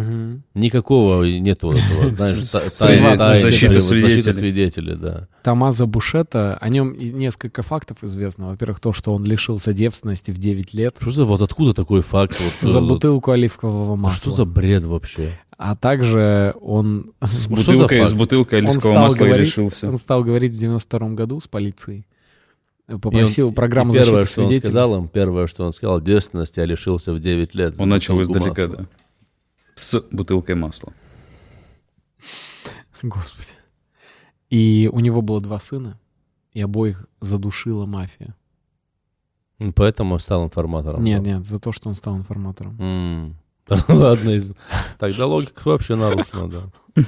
Никакого нету этого, знаешь, защита свидетелей. защита свидетелей, да. Томазо Бушета, о нем несколько фактов известно. Во-первых, то, что он лишился девственности в 9 лет Что за, вот откуда такой факт? Вот, за э, бутылку оливкового масла. Что за бред вообще? А также он, С бутылкой, с бутылкой он, оливкового стал масла говорить, лишился. он стал говорить в 92 году с полицией. И он- Попросил программу и первое, защиты что он свидетелей. сказал им, первое, что он сказал, девственности я лишился в 9 лет. Он начал издалека, масла». да. С бутылкой масла. Господи. И у него было два сына, и обоих задушила мафия. М, Поэтому стал информатором. Нет, да? нет, за то, что он стал информатором. М, Ладно, тогда логика вообще нарушена, да.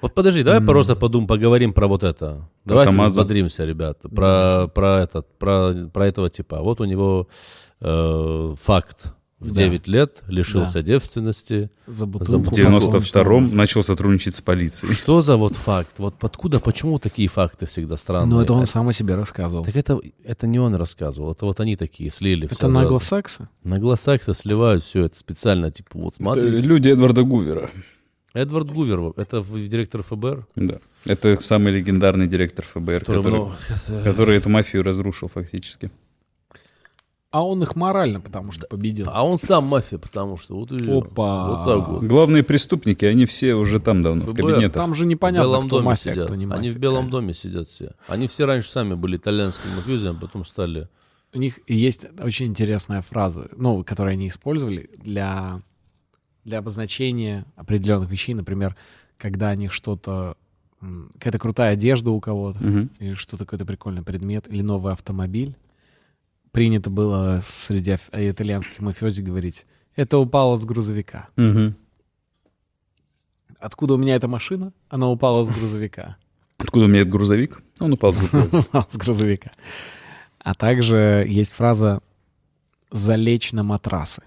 Вот подожди, давай просто подумаем, поговорим про вот это. Давайте Тамаза. взбодримся, ребята. Про, про, этот, про, про этого типа. Вот у него э, факт. В Да. 9 лет лишился девственности. За За бутылку. В бутылку. какого 92-м начал сотрудничать с полицией. Что за вот факт? Вот откуда, почему такие факты всегда странные? Ну, это он сам о себе рассказывал. Так это, это не он рассказывал, это вот они такие слили. Это всё нагло сразу. секса? На глазах сливают все это специально, типа, вот Это смотри. люди Эдварда Гувера. Эдвард Гувер, это в- директор ФБР, Да. Это самый легендарный директор ФБР, который, который, ну, это- который эту мафию разрушил фактически. А он их морально, потому что победил. А он сам мафия, потому что вот Опа. вот так вот. Главные преступники, они все уже там давно, в ФБР. кабинетах. Там же В непонятно, Белом кто доме мафия, сидят. кто не мафия. Они в Белом доме сидят все. Они все раньше сами были итальянскими мафиозами, а потом стали... У них есть очень интересная фраза, ну, которую они использовали для, для обозначения определенных вещей. Например, когда они что-то... Какая-то крутая одежда у кого-то, Мгм. или что-то какой-то прикольный предмет, или новый автомобиль. Принято было среди э, итальянских мафиози говорить, это упало с грузовика. Мгм. Откуда у меня эта машина? Она упала с грузовика. Откуда у меня этот грузовик? Он упал с грузовика. Упала с грузовика. А также есть фраза «залечь на матрасы»,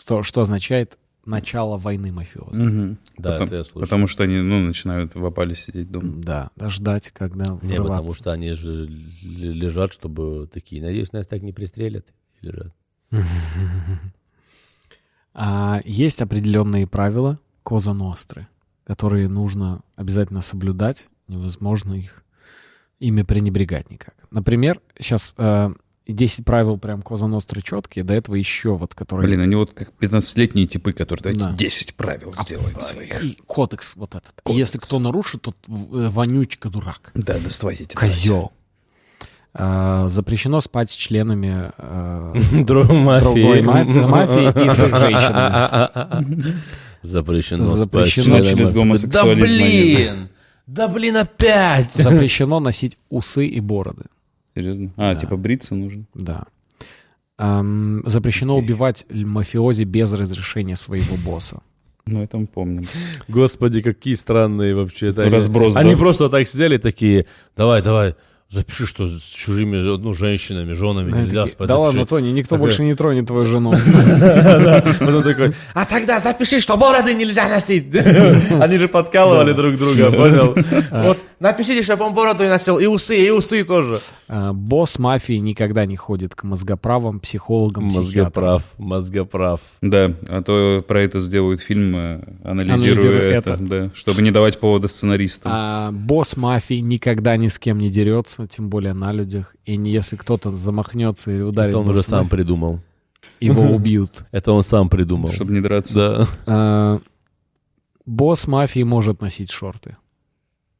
что, что означает начало войны мафиоза. Мгм. Да, Потом- это я слышал. Потому что они, ну, начинают в опале сидеть дома. Да, да, ждать, когда Не, потому врываться. что они же лежат, чтобы такие, надеюсь, нас так не пристрелят. И лежат. А, есть определенные правила Коза Ностры, которые нужно обязательно соблюдать. Невозможно их ими пренебрегать никак. Например, сейчас 10 правил прям Коза Ностры четкие, до этого еще вот, которые... Блин, они вот как 15-летние типы, которые давайте Да. 10 правил сделаем своих. И кодекс вот этот. И Кодекс. Если кто нарушит, тот э, вонючка дурак. Да, доставайте Козел. А, запрещено спать с членами Друг другой мафии, мафии и с их женщинами. Запрещено. Запрещено спать с через членами. гомосексуализм Да блин! Да блин, опять! Запрещено носить усы и бороды. Серьезно? А, Да. типа бриться нужно? Да. Ам, запрещено убивать л- мафиози без разрешения своего босса. Ну, это мы помним. Господи, какие странные вообще. это они- Разброс, Они да? просто так сидели такие, давай, давай, запиши, что с чужими ну, женщинами, женами нельзя Такие, спать. да запиши». ладно, Тони, никто Такой- больше не тронет твою жену. Потом такой, а тогда запиши, что бороды нельзя носить. Они же подкалывали друг друга, понял? Вот, напишите, чтобы он бороду не носил, и усы, и усы тоже. А, Босс мафии никогда не ходит к мозгоправам, психологам. Мозгоправ, мозгоправ. Да, а то про это сделают фильм, э, анализируя это, чтобы не давать повода сценаристам. А, босс мафии никогда ни с кем не дерется, тем более на людях. И не- если кто-то замахнется и ударит Это он уже сам придумал. его убьют. Это он сам придумал. Чтобы не драться. Да. А, Босс мафии может носить шорты.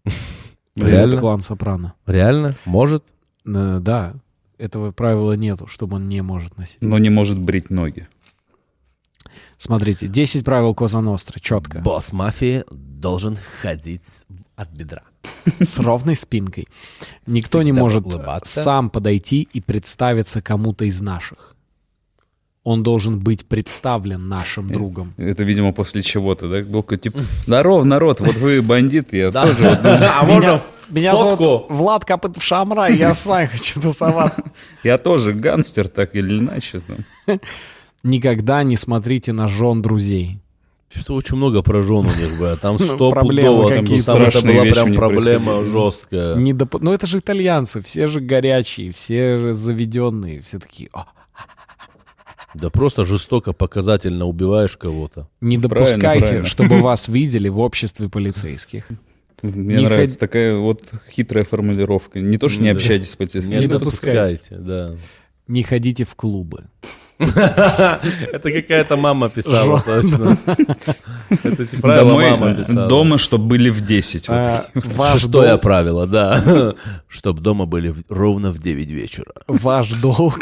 Реально? Клан Сопрано. Реально? Может? Э, Да, этого правила нету, чтобы он не может носить. Но не может брить ноги. Смотрите, 10 правил Коза Ностры, четко, Босс мафии должен ходить от бедра. с ровной спинкой. Никто не Всегда может улыбаться. сам подойти и представиться кому-то из наших. Он должен быть представлен нашим другом. Это, видимо, после чего-то, да? Был типа, здоров, народ, вот вы бандит, я тоже. А можно Меня зовут Влад Копытов Шамра, я с вами хочу тусоваться. Я тоже гангстер, так или иначе. Никогда не смотрите на жен друзей. Что очень много про жен у них было. Там Ну, сто проблемы пудово. Там, там это была прям проблема жесткая. Не доп- Ну это же итальянцы, все же горячие, все же заведенные, все такие. «О, Да просто жестоко, показательно убиваешь кого-то. Не Правильно, допускайте, правильно. чтобы вас видели в обществе полицейских. Мне Не нравится ход- такая вот хитрая формулировка. Не то, что не Да. общайтесь с полицейскими. Не Не а допускайте, да. Не ходите в клубы. Это какая-то мама писала, точно. Это правила Домой, мама э, писала. дома, чтобы были в 10. вот. А, Шестое правило, да. Чтоб дома были ровно в 9 вечера. ваш долг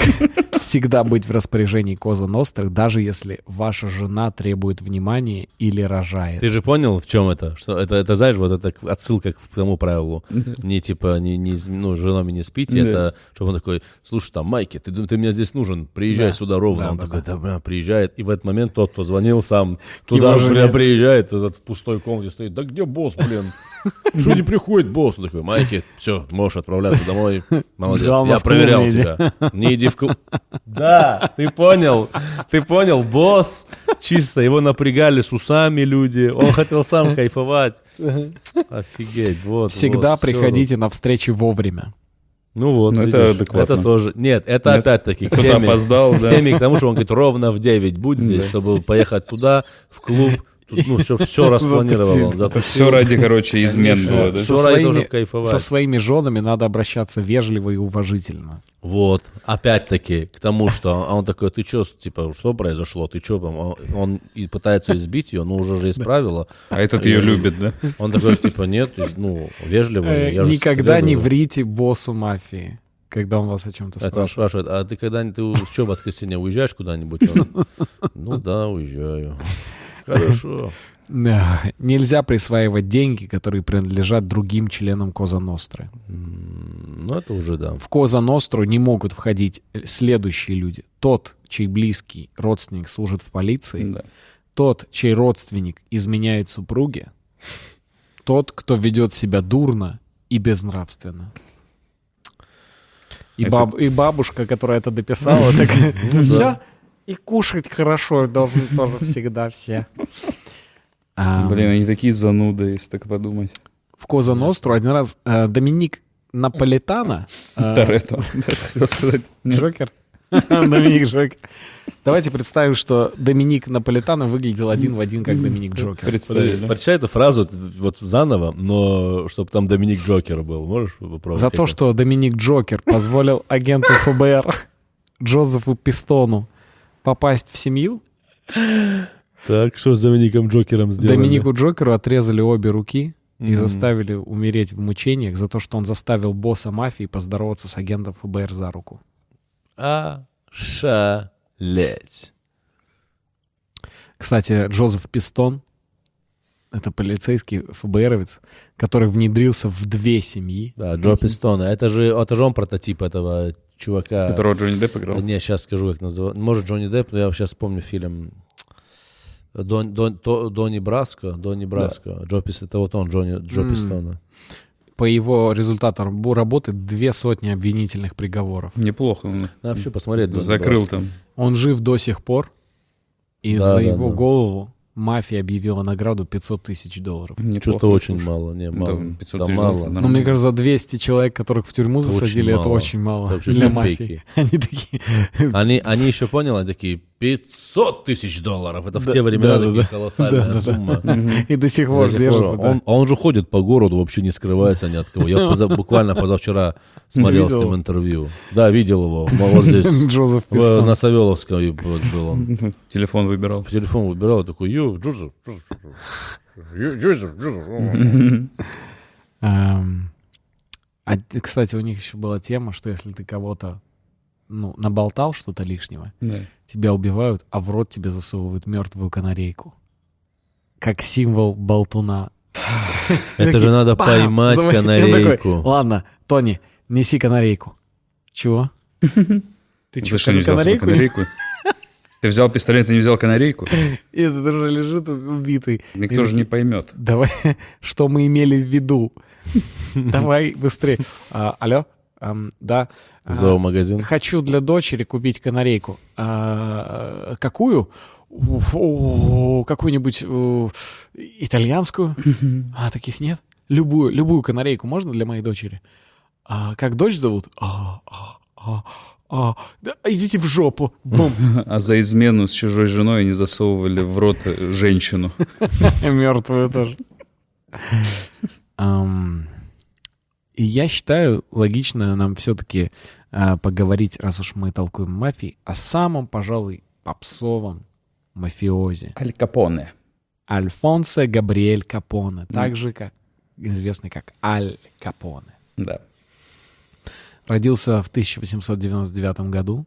всегда быть в распоряжении Коза Нострых, даже если ваша жена требует внимания или рожает. Ты же понял, в чем это? Что это, это знаешь, вот это отсылка к тому правилу. Не типа, не, не, ну, с женами не спите, Да. это, чтобы он такой, слушай, там, Майки, ты, ты мне здесь нужен, приезжай Да. сюда ровно. Да, он да, такой, да, бля, приезжает. И в этот момент тот, кто звонил сам, туда бля, приезжает, этот в пустой комнате стоит. Да где босс, блин? Что не приходит босс? Он такой, Майки, все, можешь отправляться домой. Молодец, я проверял тебя. Не иди в клуб. Да, ты понял. Ты понял, босс. Чисто его напрягали с усами люди. Он хотел сам кайфовать. Офигеть, вот. Всегда вот, приходите на встречи вовремя. Ну вот, Ну, это адекватно. Это тоже. Нет, это Нет, опять-таки к теме, опоздал, к да. теме к тому, что он говорит, ровно в 9 будь здесь, Да. чтобы поехать туда, в клуб. Тут, ну, все, все распланировал Затусил. все ради, короче, измен было, да? Всё Со своими-. Со своими женами надо обращаться вежливо и уважительно. Вот, опять-таки, к тому, что а он такой, ты что, типа, что произошло, ты что, он и пытается избить ее, но уже же исправила. А этот ее любит, да? Он такой, типа, нет, ну, вежливо. Э, Никогда не требую». врите боссу мафии, когда он вас о чем-то Это он спрашивает. спрашивает, а ты когда ты что, в воскресенье уезжаешь куда-нибудь? Он, Ну да, уезжаю. Хорошо. Да. Нельзя присваивать деньги, которые принадлежат другим членам Коза Ностры. Ну, это уже да. В Коза Ностру не могут входить следующие люди. Тот, чей близкий родственник служит в полиции, Да. тот, чей родственник изменяет супруге, тот, кто ведет себя дурно и безнравственно. И, Это- баб- и бабушка, которая это дописала, такая, все, и кушать хорошо должны тоже всегда все. А, Блин, они такие зануды, если так подумать. В Коза Ностру один раз э, Доминик Наполитана... э, Торетто, хотел сказать. Джокер. Доминик Джокер. Давайте представим, что Доминик Наполитано выглядел один в один, как Доминик Джокер. Представили. Прочитай эту фразу вот заново, но чтобы там Доминик Джокер был. Можешь попробовать? За то, что Доминик Джокер позволил агенту ФБР Джозефу Пистону попасть в семью, Так, что с Домиником Джокером сделали? Доминику Джокеру отрезали обе руки и Мгм. заставили умереть в мучениях за то, что он заставил босса мафии поздороваться с агентом ФБР за руку. Ошалеть. Кстати, Джозеф Пистон — это полицейский ФБРовец, который внедрился в две семьи. Да, Джо Пистона. Это же, это же он прототип этого чувака. Которого Джонни Депп играл. Не, сейчас скажу, как называется. Может, Джонни Депп, но я сейчас вспомню фильм Дон, Дон, То- Донни Браско. Донни Браско. Джо Пис, это вот он, Джонни, Джо М. Пистона. По его результатам бу- работы две сотни обвинительных приговоров. Неплохо. он Надо вообще посмотреть. Донни Закрыл Браско. там. Он жив до сих пор, и Да, за да, его да. голову мафия объявила награду 500 тысяч долларов. Что-то очень мало. Не, мало. Да, 500 Да тысяч мало. долларов, Ну, мне кажется, за 200 человек, которых в тюрьму Это засадили, очень это мало. очень мало Это для мафии. Они такие... Они, они еще поняли, они такие, 500 тысяч долларов. Это в Да, те времена да, такие да. колоссальная Да, да, да. сумма. И до сих пор держится. Он, а он же ходит по городу, вообще не скрывается ни от кого. Я поза- буквально позавчера смотрел с ним интервью. Да, видел его. Вот здесь. Джозеф в-. На Савеловской был он. Телефон выбирал. Телефон выбирал, такой, ю, Джозеф, Джозеф, Ю- Джозеф, Джозеф. А, кстати, у них еще была тема, что если ты кого-то ну, наболтал что-то лишнего, Да. тебя убивают, а в рот тебе засовывают мертвую канарейку. Как символ болтуна. Это же надо поймать канарейку. Ладно, Тони, неси канарейку. Чего? Ты Ты что, не взял канарейку? Ты взял пистолет и не взял канарейку? И этот уже лежит убитый. Никто же не поймет. Давай, что мы имели в виду? Давай быстрее. А, алло? Ам, да. А, Зоомагазин. Хочу для дочери купить канарейку. А, какую? Какую-нибудь итальянскую? А, таких нет? Любую, любую канарейку можно для моей дочери? А как дочь зовут? А, а, а, а, да, идите в жопу. Бум. А за измену с чужой женой они засовывали в рот э, женщину. Мертвую тоже. И я считаю, логично нам все-таки поговорить, раз уж мы толкуем мафии, о самом, пожалуй, попсовом мафиозе. Аль Капоне. Альфонсо Габриэль Капоне, так же, как известный как Аль Капоне. Да. Родился в 1899 году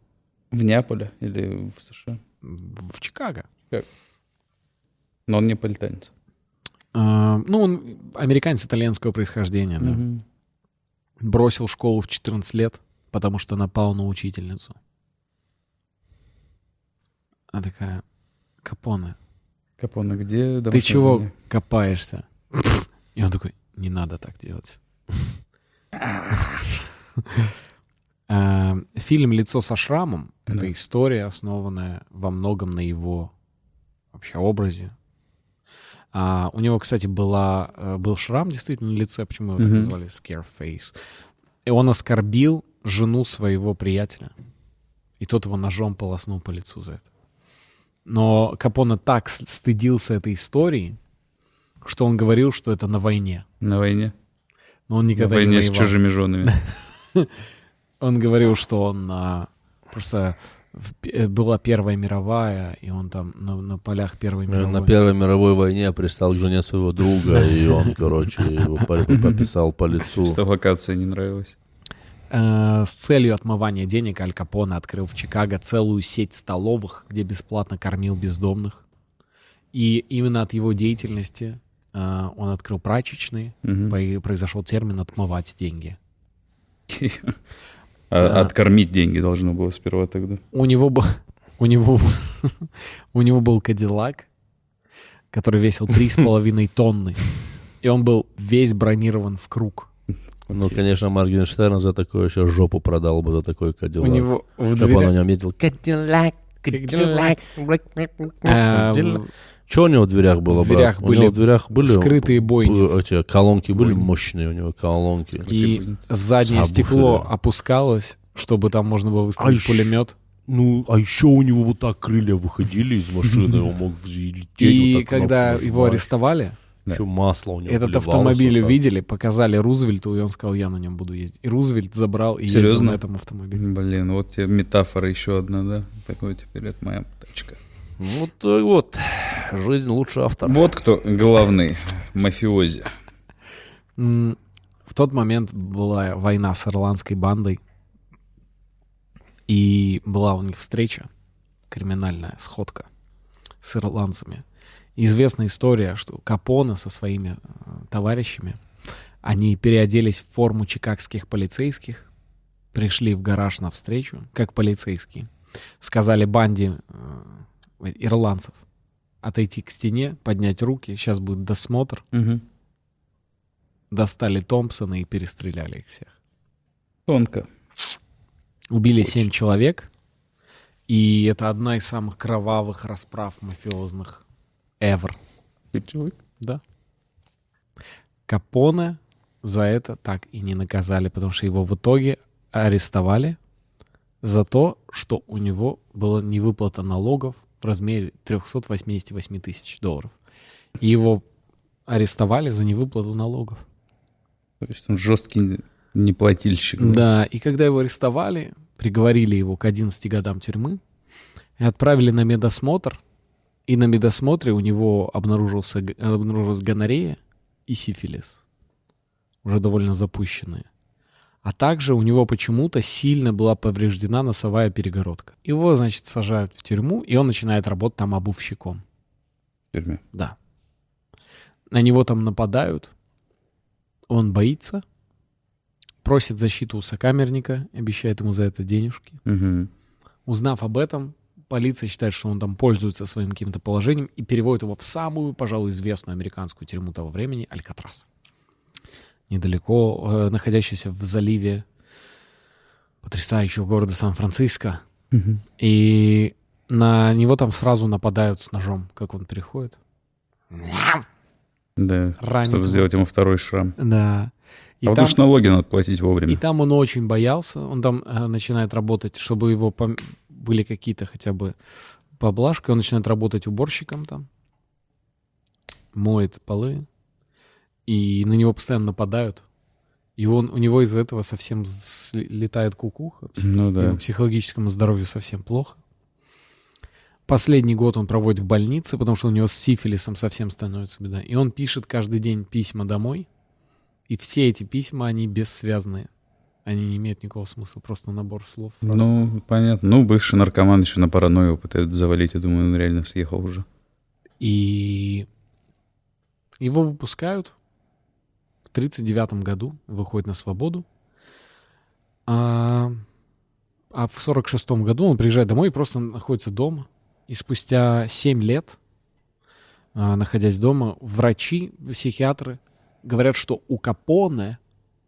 В Неаполе или в США. в Чикаго. Но он неаполитанец. А, Ну, он американец итальянского происхождения, да. Бросил школу в 14 лет, потому что напал на учительницу. Она такая, Капоне, Капона, где ты чего задание? копаешься? И он такой, не надо так делать. А, Фильм «Лицо со шрамом» — это история, основанная во многом на его вообще образе. А, у него, кстати, была, э, был шрам действительно на лице, почему его так Мгм. назвали Scareface. И он оскорбил жену своего приятеля. И тот его ножом полоснул по лицу за это. Но Капоне так с- стыдился этой истории, что он говорил, что это на войне. На войне. Но он На никогда не войне с воевал. чужими женами. Он говорил, что он а, просто в э, была Первая мировая, и он там на, на полях Первой мировой. На Первой мировой войне пристал к жене своего друга, и он, короче, его по- пописал по лицу. Что локация не нравилась. Э, с целью отмывания денег Аль Капоне открыл в Чикаго целую сеть столовых, где бесплатно кормил бездомных. И именно от его деятельности э, он открыл прачечные. Произошел термин «отмывать деньги». А Да. Откормить деньги должно было сперва тогда. У него был, у него, у него был Кадиллак, который весил три с половиной тонны. И он был весь бронирован в круг. Ну, конечно, Моргенштерн за такое еще жопу продал бы за такой У кадиллак. него в Чтобы он на нем ездил. Кадиллак, Кадиллак. Что у него в дверях было, В дверях брат? У были него в дверях были скрытые бойницы. б- Эти колонки были Бойницы. мощные у него, колонки. И заднее Сабвуферы. стекло опускалось, чтобы там можно было выставить Ай, пулемет. Ну, а еще у него вот так крылья выходили из машины, он мог взлететь. И вот так когда кнопку его нажимаешь. арестовали, Еще масло у него этот выливалось автомобиль вот так. увидели, показали Рузвельту, и он сказал, я на нем буду ездить. И Рузвельт забрал и ездил Серьезно? на этом автомобиле. Блин, вот тебе метафора еще одна, да? Такой теперь это моя тачка. Ну, Вот, так вот, жизнь лучше автора. Вот кто главный мафиози. В тот момент была война с ирландской бандой, и была у них встреча, криминальная сходка с ирландцами. Известная история, что Капоне со своими э, товарищами, они переоделись в форму чикагских полицейских, пришли в гараж на встречу, как полицейские, сказали банде э, ирландцев отойти к стене, поднять руки, сейчас будет досмотр, достали Томпсона и перестреляли их всех. Тонко. Убили семь человек, и это одна из самых кровавых расправ мафиозных ever. человек. Да. Капоне за это так и не наказали, потому что его в итоге арестовали за то, что у него была невыплата налогов в размере 388 тысяч долларов. И его арестовали за невыплату налогов. То есть он жесткий неплательщик. Да, и когда его арестовали, приговорили его к 11 годам тюрьмы и отправили на медосмотр. И на медосмотре у него обнаружился, обнаружилась гонорея и сифилис, уже довольно запущенные. А также у него почему-то сильно была повреждена носовая перегородка. Его, значит, сажают в тюрьму, и он начинает работать там обувщиком. В тюрьме. Да. На него там нападают. Он боится. Просит защиту у сокамерника, обещает ему за это денежки. Мгм. Узнав об этом, полиция считает, что он там пользуется своим каким-то положением и переводит его в самую, пожалуй, известную американскую тюрьму того времени — Алькатрас. Недалеко, э, находящуюся в заливе потрясающего города Сан-Франциско. Мгм. И на него там сразу нападают с ножом, как он переходит. Да, Ранит чтобы его. сделать ему второй шрам. Да. И а там- потому что налоги надо платить вовремя. И там он очень боялся. Он там э, начинает работать, чтобы его пом- были какие-то хотя бы поблажки. Он начинает работать уборщиком там. Моет полы. И на него постоянно нападают. И он, у него из-за этого совсем летает кукуха. Ну да. Его психологическому здоровью совсем плохо. Последний год он проводит в больнице, потому что у него с сифилисом совсем становится беда. И он пишет каждый день письма домой. И все эти письма, они бессвязные. Они не имеют никакого смысла, просто набор слов. фраз. Ну, понятно. Ну, бывший наркоман еще на паранойю пытается завалить. Я думаю, он реально съехал уже. И его выпускают в 39 году, выходит на свободу. А, а в 46 году он приезжает домой и просто находится дома. И спустя 7 лет, а, находясь дома, врачи, психиатры говорят, что у Капоне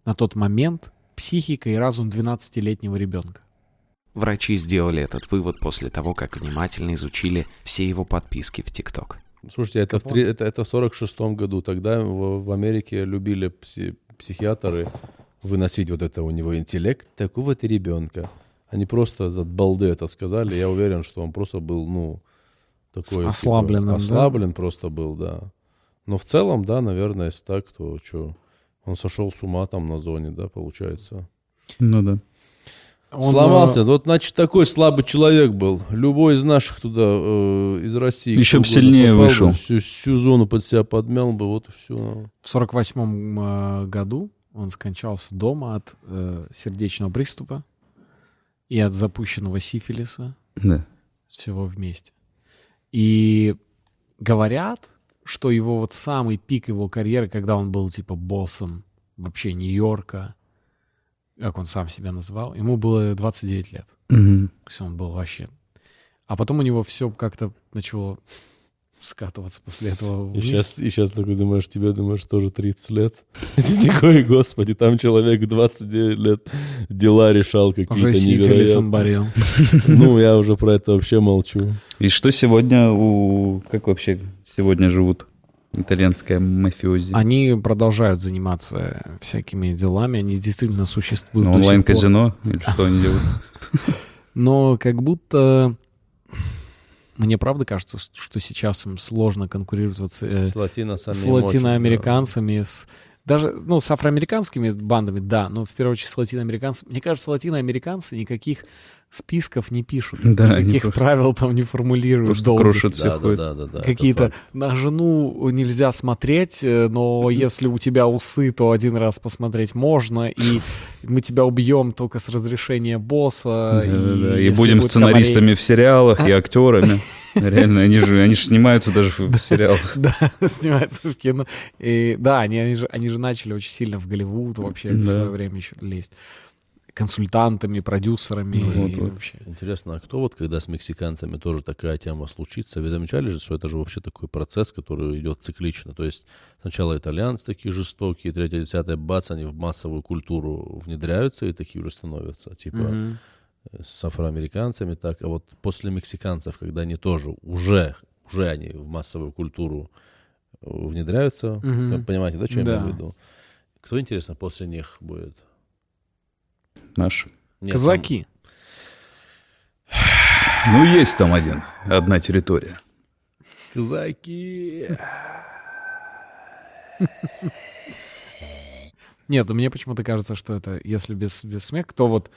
на тот момент психика и разум 12-летнего ребенка. Врачи сделали этот вывод после того, как внимательно изучили все его подписки в ТикТок. Слушайте, это в, три- это, это в 46-м году. Тогда в, в Америке любили пси- психиатры выносить вот это у него интеллект такого-то ребенка. Они просто от балды это сказали. Я уверен, что он просто был, ну, такой... типа, ослабленным, да? ослаблен просто был, да. Но в целом, да, наверное, если так, то что... Он сошел с ума там на зоне, да, получается. Ну да. Он, Сломался. э, Вот, значит, такой слабый человек был. Любой из наших туда, э, из России. Еще кто б угодно сильнее попал бы, вышел. Всю, всю зону под себя подмял бы, вот и все. В 48 э, году он скончался дома от э, сердечного приступа и от запущенного сифилиса. Да. всего вместе. И говорят, что его вот самый пик его карьеры, когда он был типа боссом вообще Нью-Йорка, как он сам себя называл, ему было 29 лет. Мгм. То есть он был вообще... А потом у него все как-то начало скатываться после этого И вниз. сейчас, и сейчас такой думаешь, тебе думаешь, тоже 30 лет. И ты такой, господи, там человек в 29 лет дела решал какие-то невероятные. Ну, я уже про это вообще молчу. И что сегодня у... Как вообще сегодня живут итальянская мафиози? Они продолжают заниматься всякими делами, они действительно существуют Ну, онлайн-казино? Или что они делают? Но как будто мне правда кажется, что сейчас им сложно конкурировать с, э, С латиноамериканцами, с даже, ну, с афроамериканскими бандами, да, но в первую очередь с латиноамериканцами. Мне кажется, латиноамериканцы никаких списков не пишут, Да, никаких просто- правил там не формулируют. Просто долгих. крушат Да, да, да, да, да. Какие-то на жену нельзя смотреть, э, но если у тебя усы, то один раз посмотреть можно, и мы тебя убьем только с разрешения босса. Да-да-да. И если будем будет сценаристами в сериалах и актерами. Реально, они же, они же снимаются даже в сериалах. Да, снимается в кино. И, да, они, они, же, они же начали очень сильно в Голливуд вообще в свое время еще лезть. Консультантами, продюсерами. Ну, вот, вообще. Интересно, а кто вот, когда с мексиканцами тоже такая тема случится, вы замечали же, что это же вообще такой процесс, который идет циклично, то есть сначала итальянцы такие жестокие, третье, десятое, бац, они в массовую культуру внедряются и такие уже становятся, типа Мгм. С афроамериканцами так, а вот после мексиканцев, когда они тоже уже, уже они в массовую культуру э, внедряются, вы понимаете, да, что я Да. имею в виду? Кто, интересно, после них будет? Наш. Нет, Казаки. Ну, есть там один, одна территория. Казаки. Нет, мне почему-то кажется, что это, если без, без смеха, кто вот,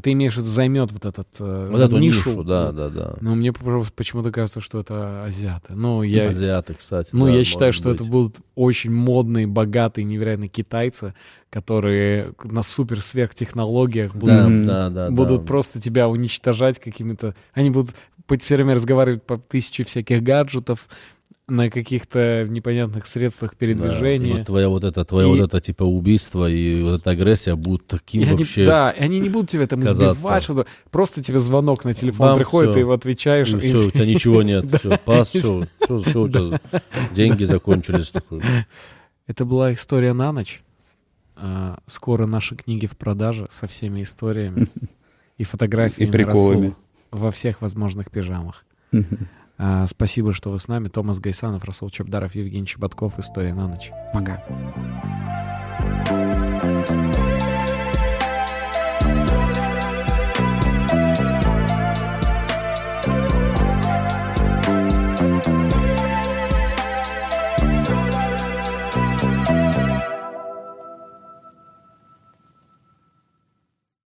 ты имеешь в виду, займет вот этот э, Вот эту нишу, да, да, да. Но мне почему-то кажется, что это азиаты. Ну, я, Азиаты, кстати. ну, да, я считаю, что быть. это будут очень модные, богатые, невероятно китайцы, которые на супер сверхтехнологиях будут, Да, да, да. будут да. просто тебя уничтожать какими-то... Они будут все время разговаривать по тысяче всяких гаджетов на каких-то непонятных средствах Да, передвижения. вот твоя вот это, твое И- вот это типа убийство и вот эта агрессия будут таким И они- вообще... да, и они не будут тебя там казаться. избивать, что-то. Просто тебе звонок на телефон Бам, приходит, всё. ты его отвечаешь. И и- все, у тебя ничего нет, Да. все, пас, все, все, все, у тебя деньги закончились. Это была история на ночь. А, скоро наши книги в продаже со всеми историями и фотографиями И приколами. Во всех возможных пижамах. А, спасибо, что вы с нами. Томас Гайсанов, Расул Чебдаров, Евгений Чеботков. История на ночь. Пока.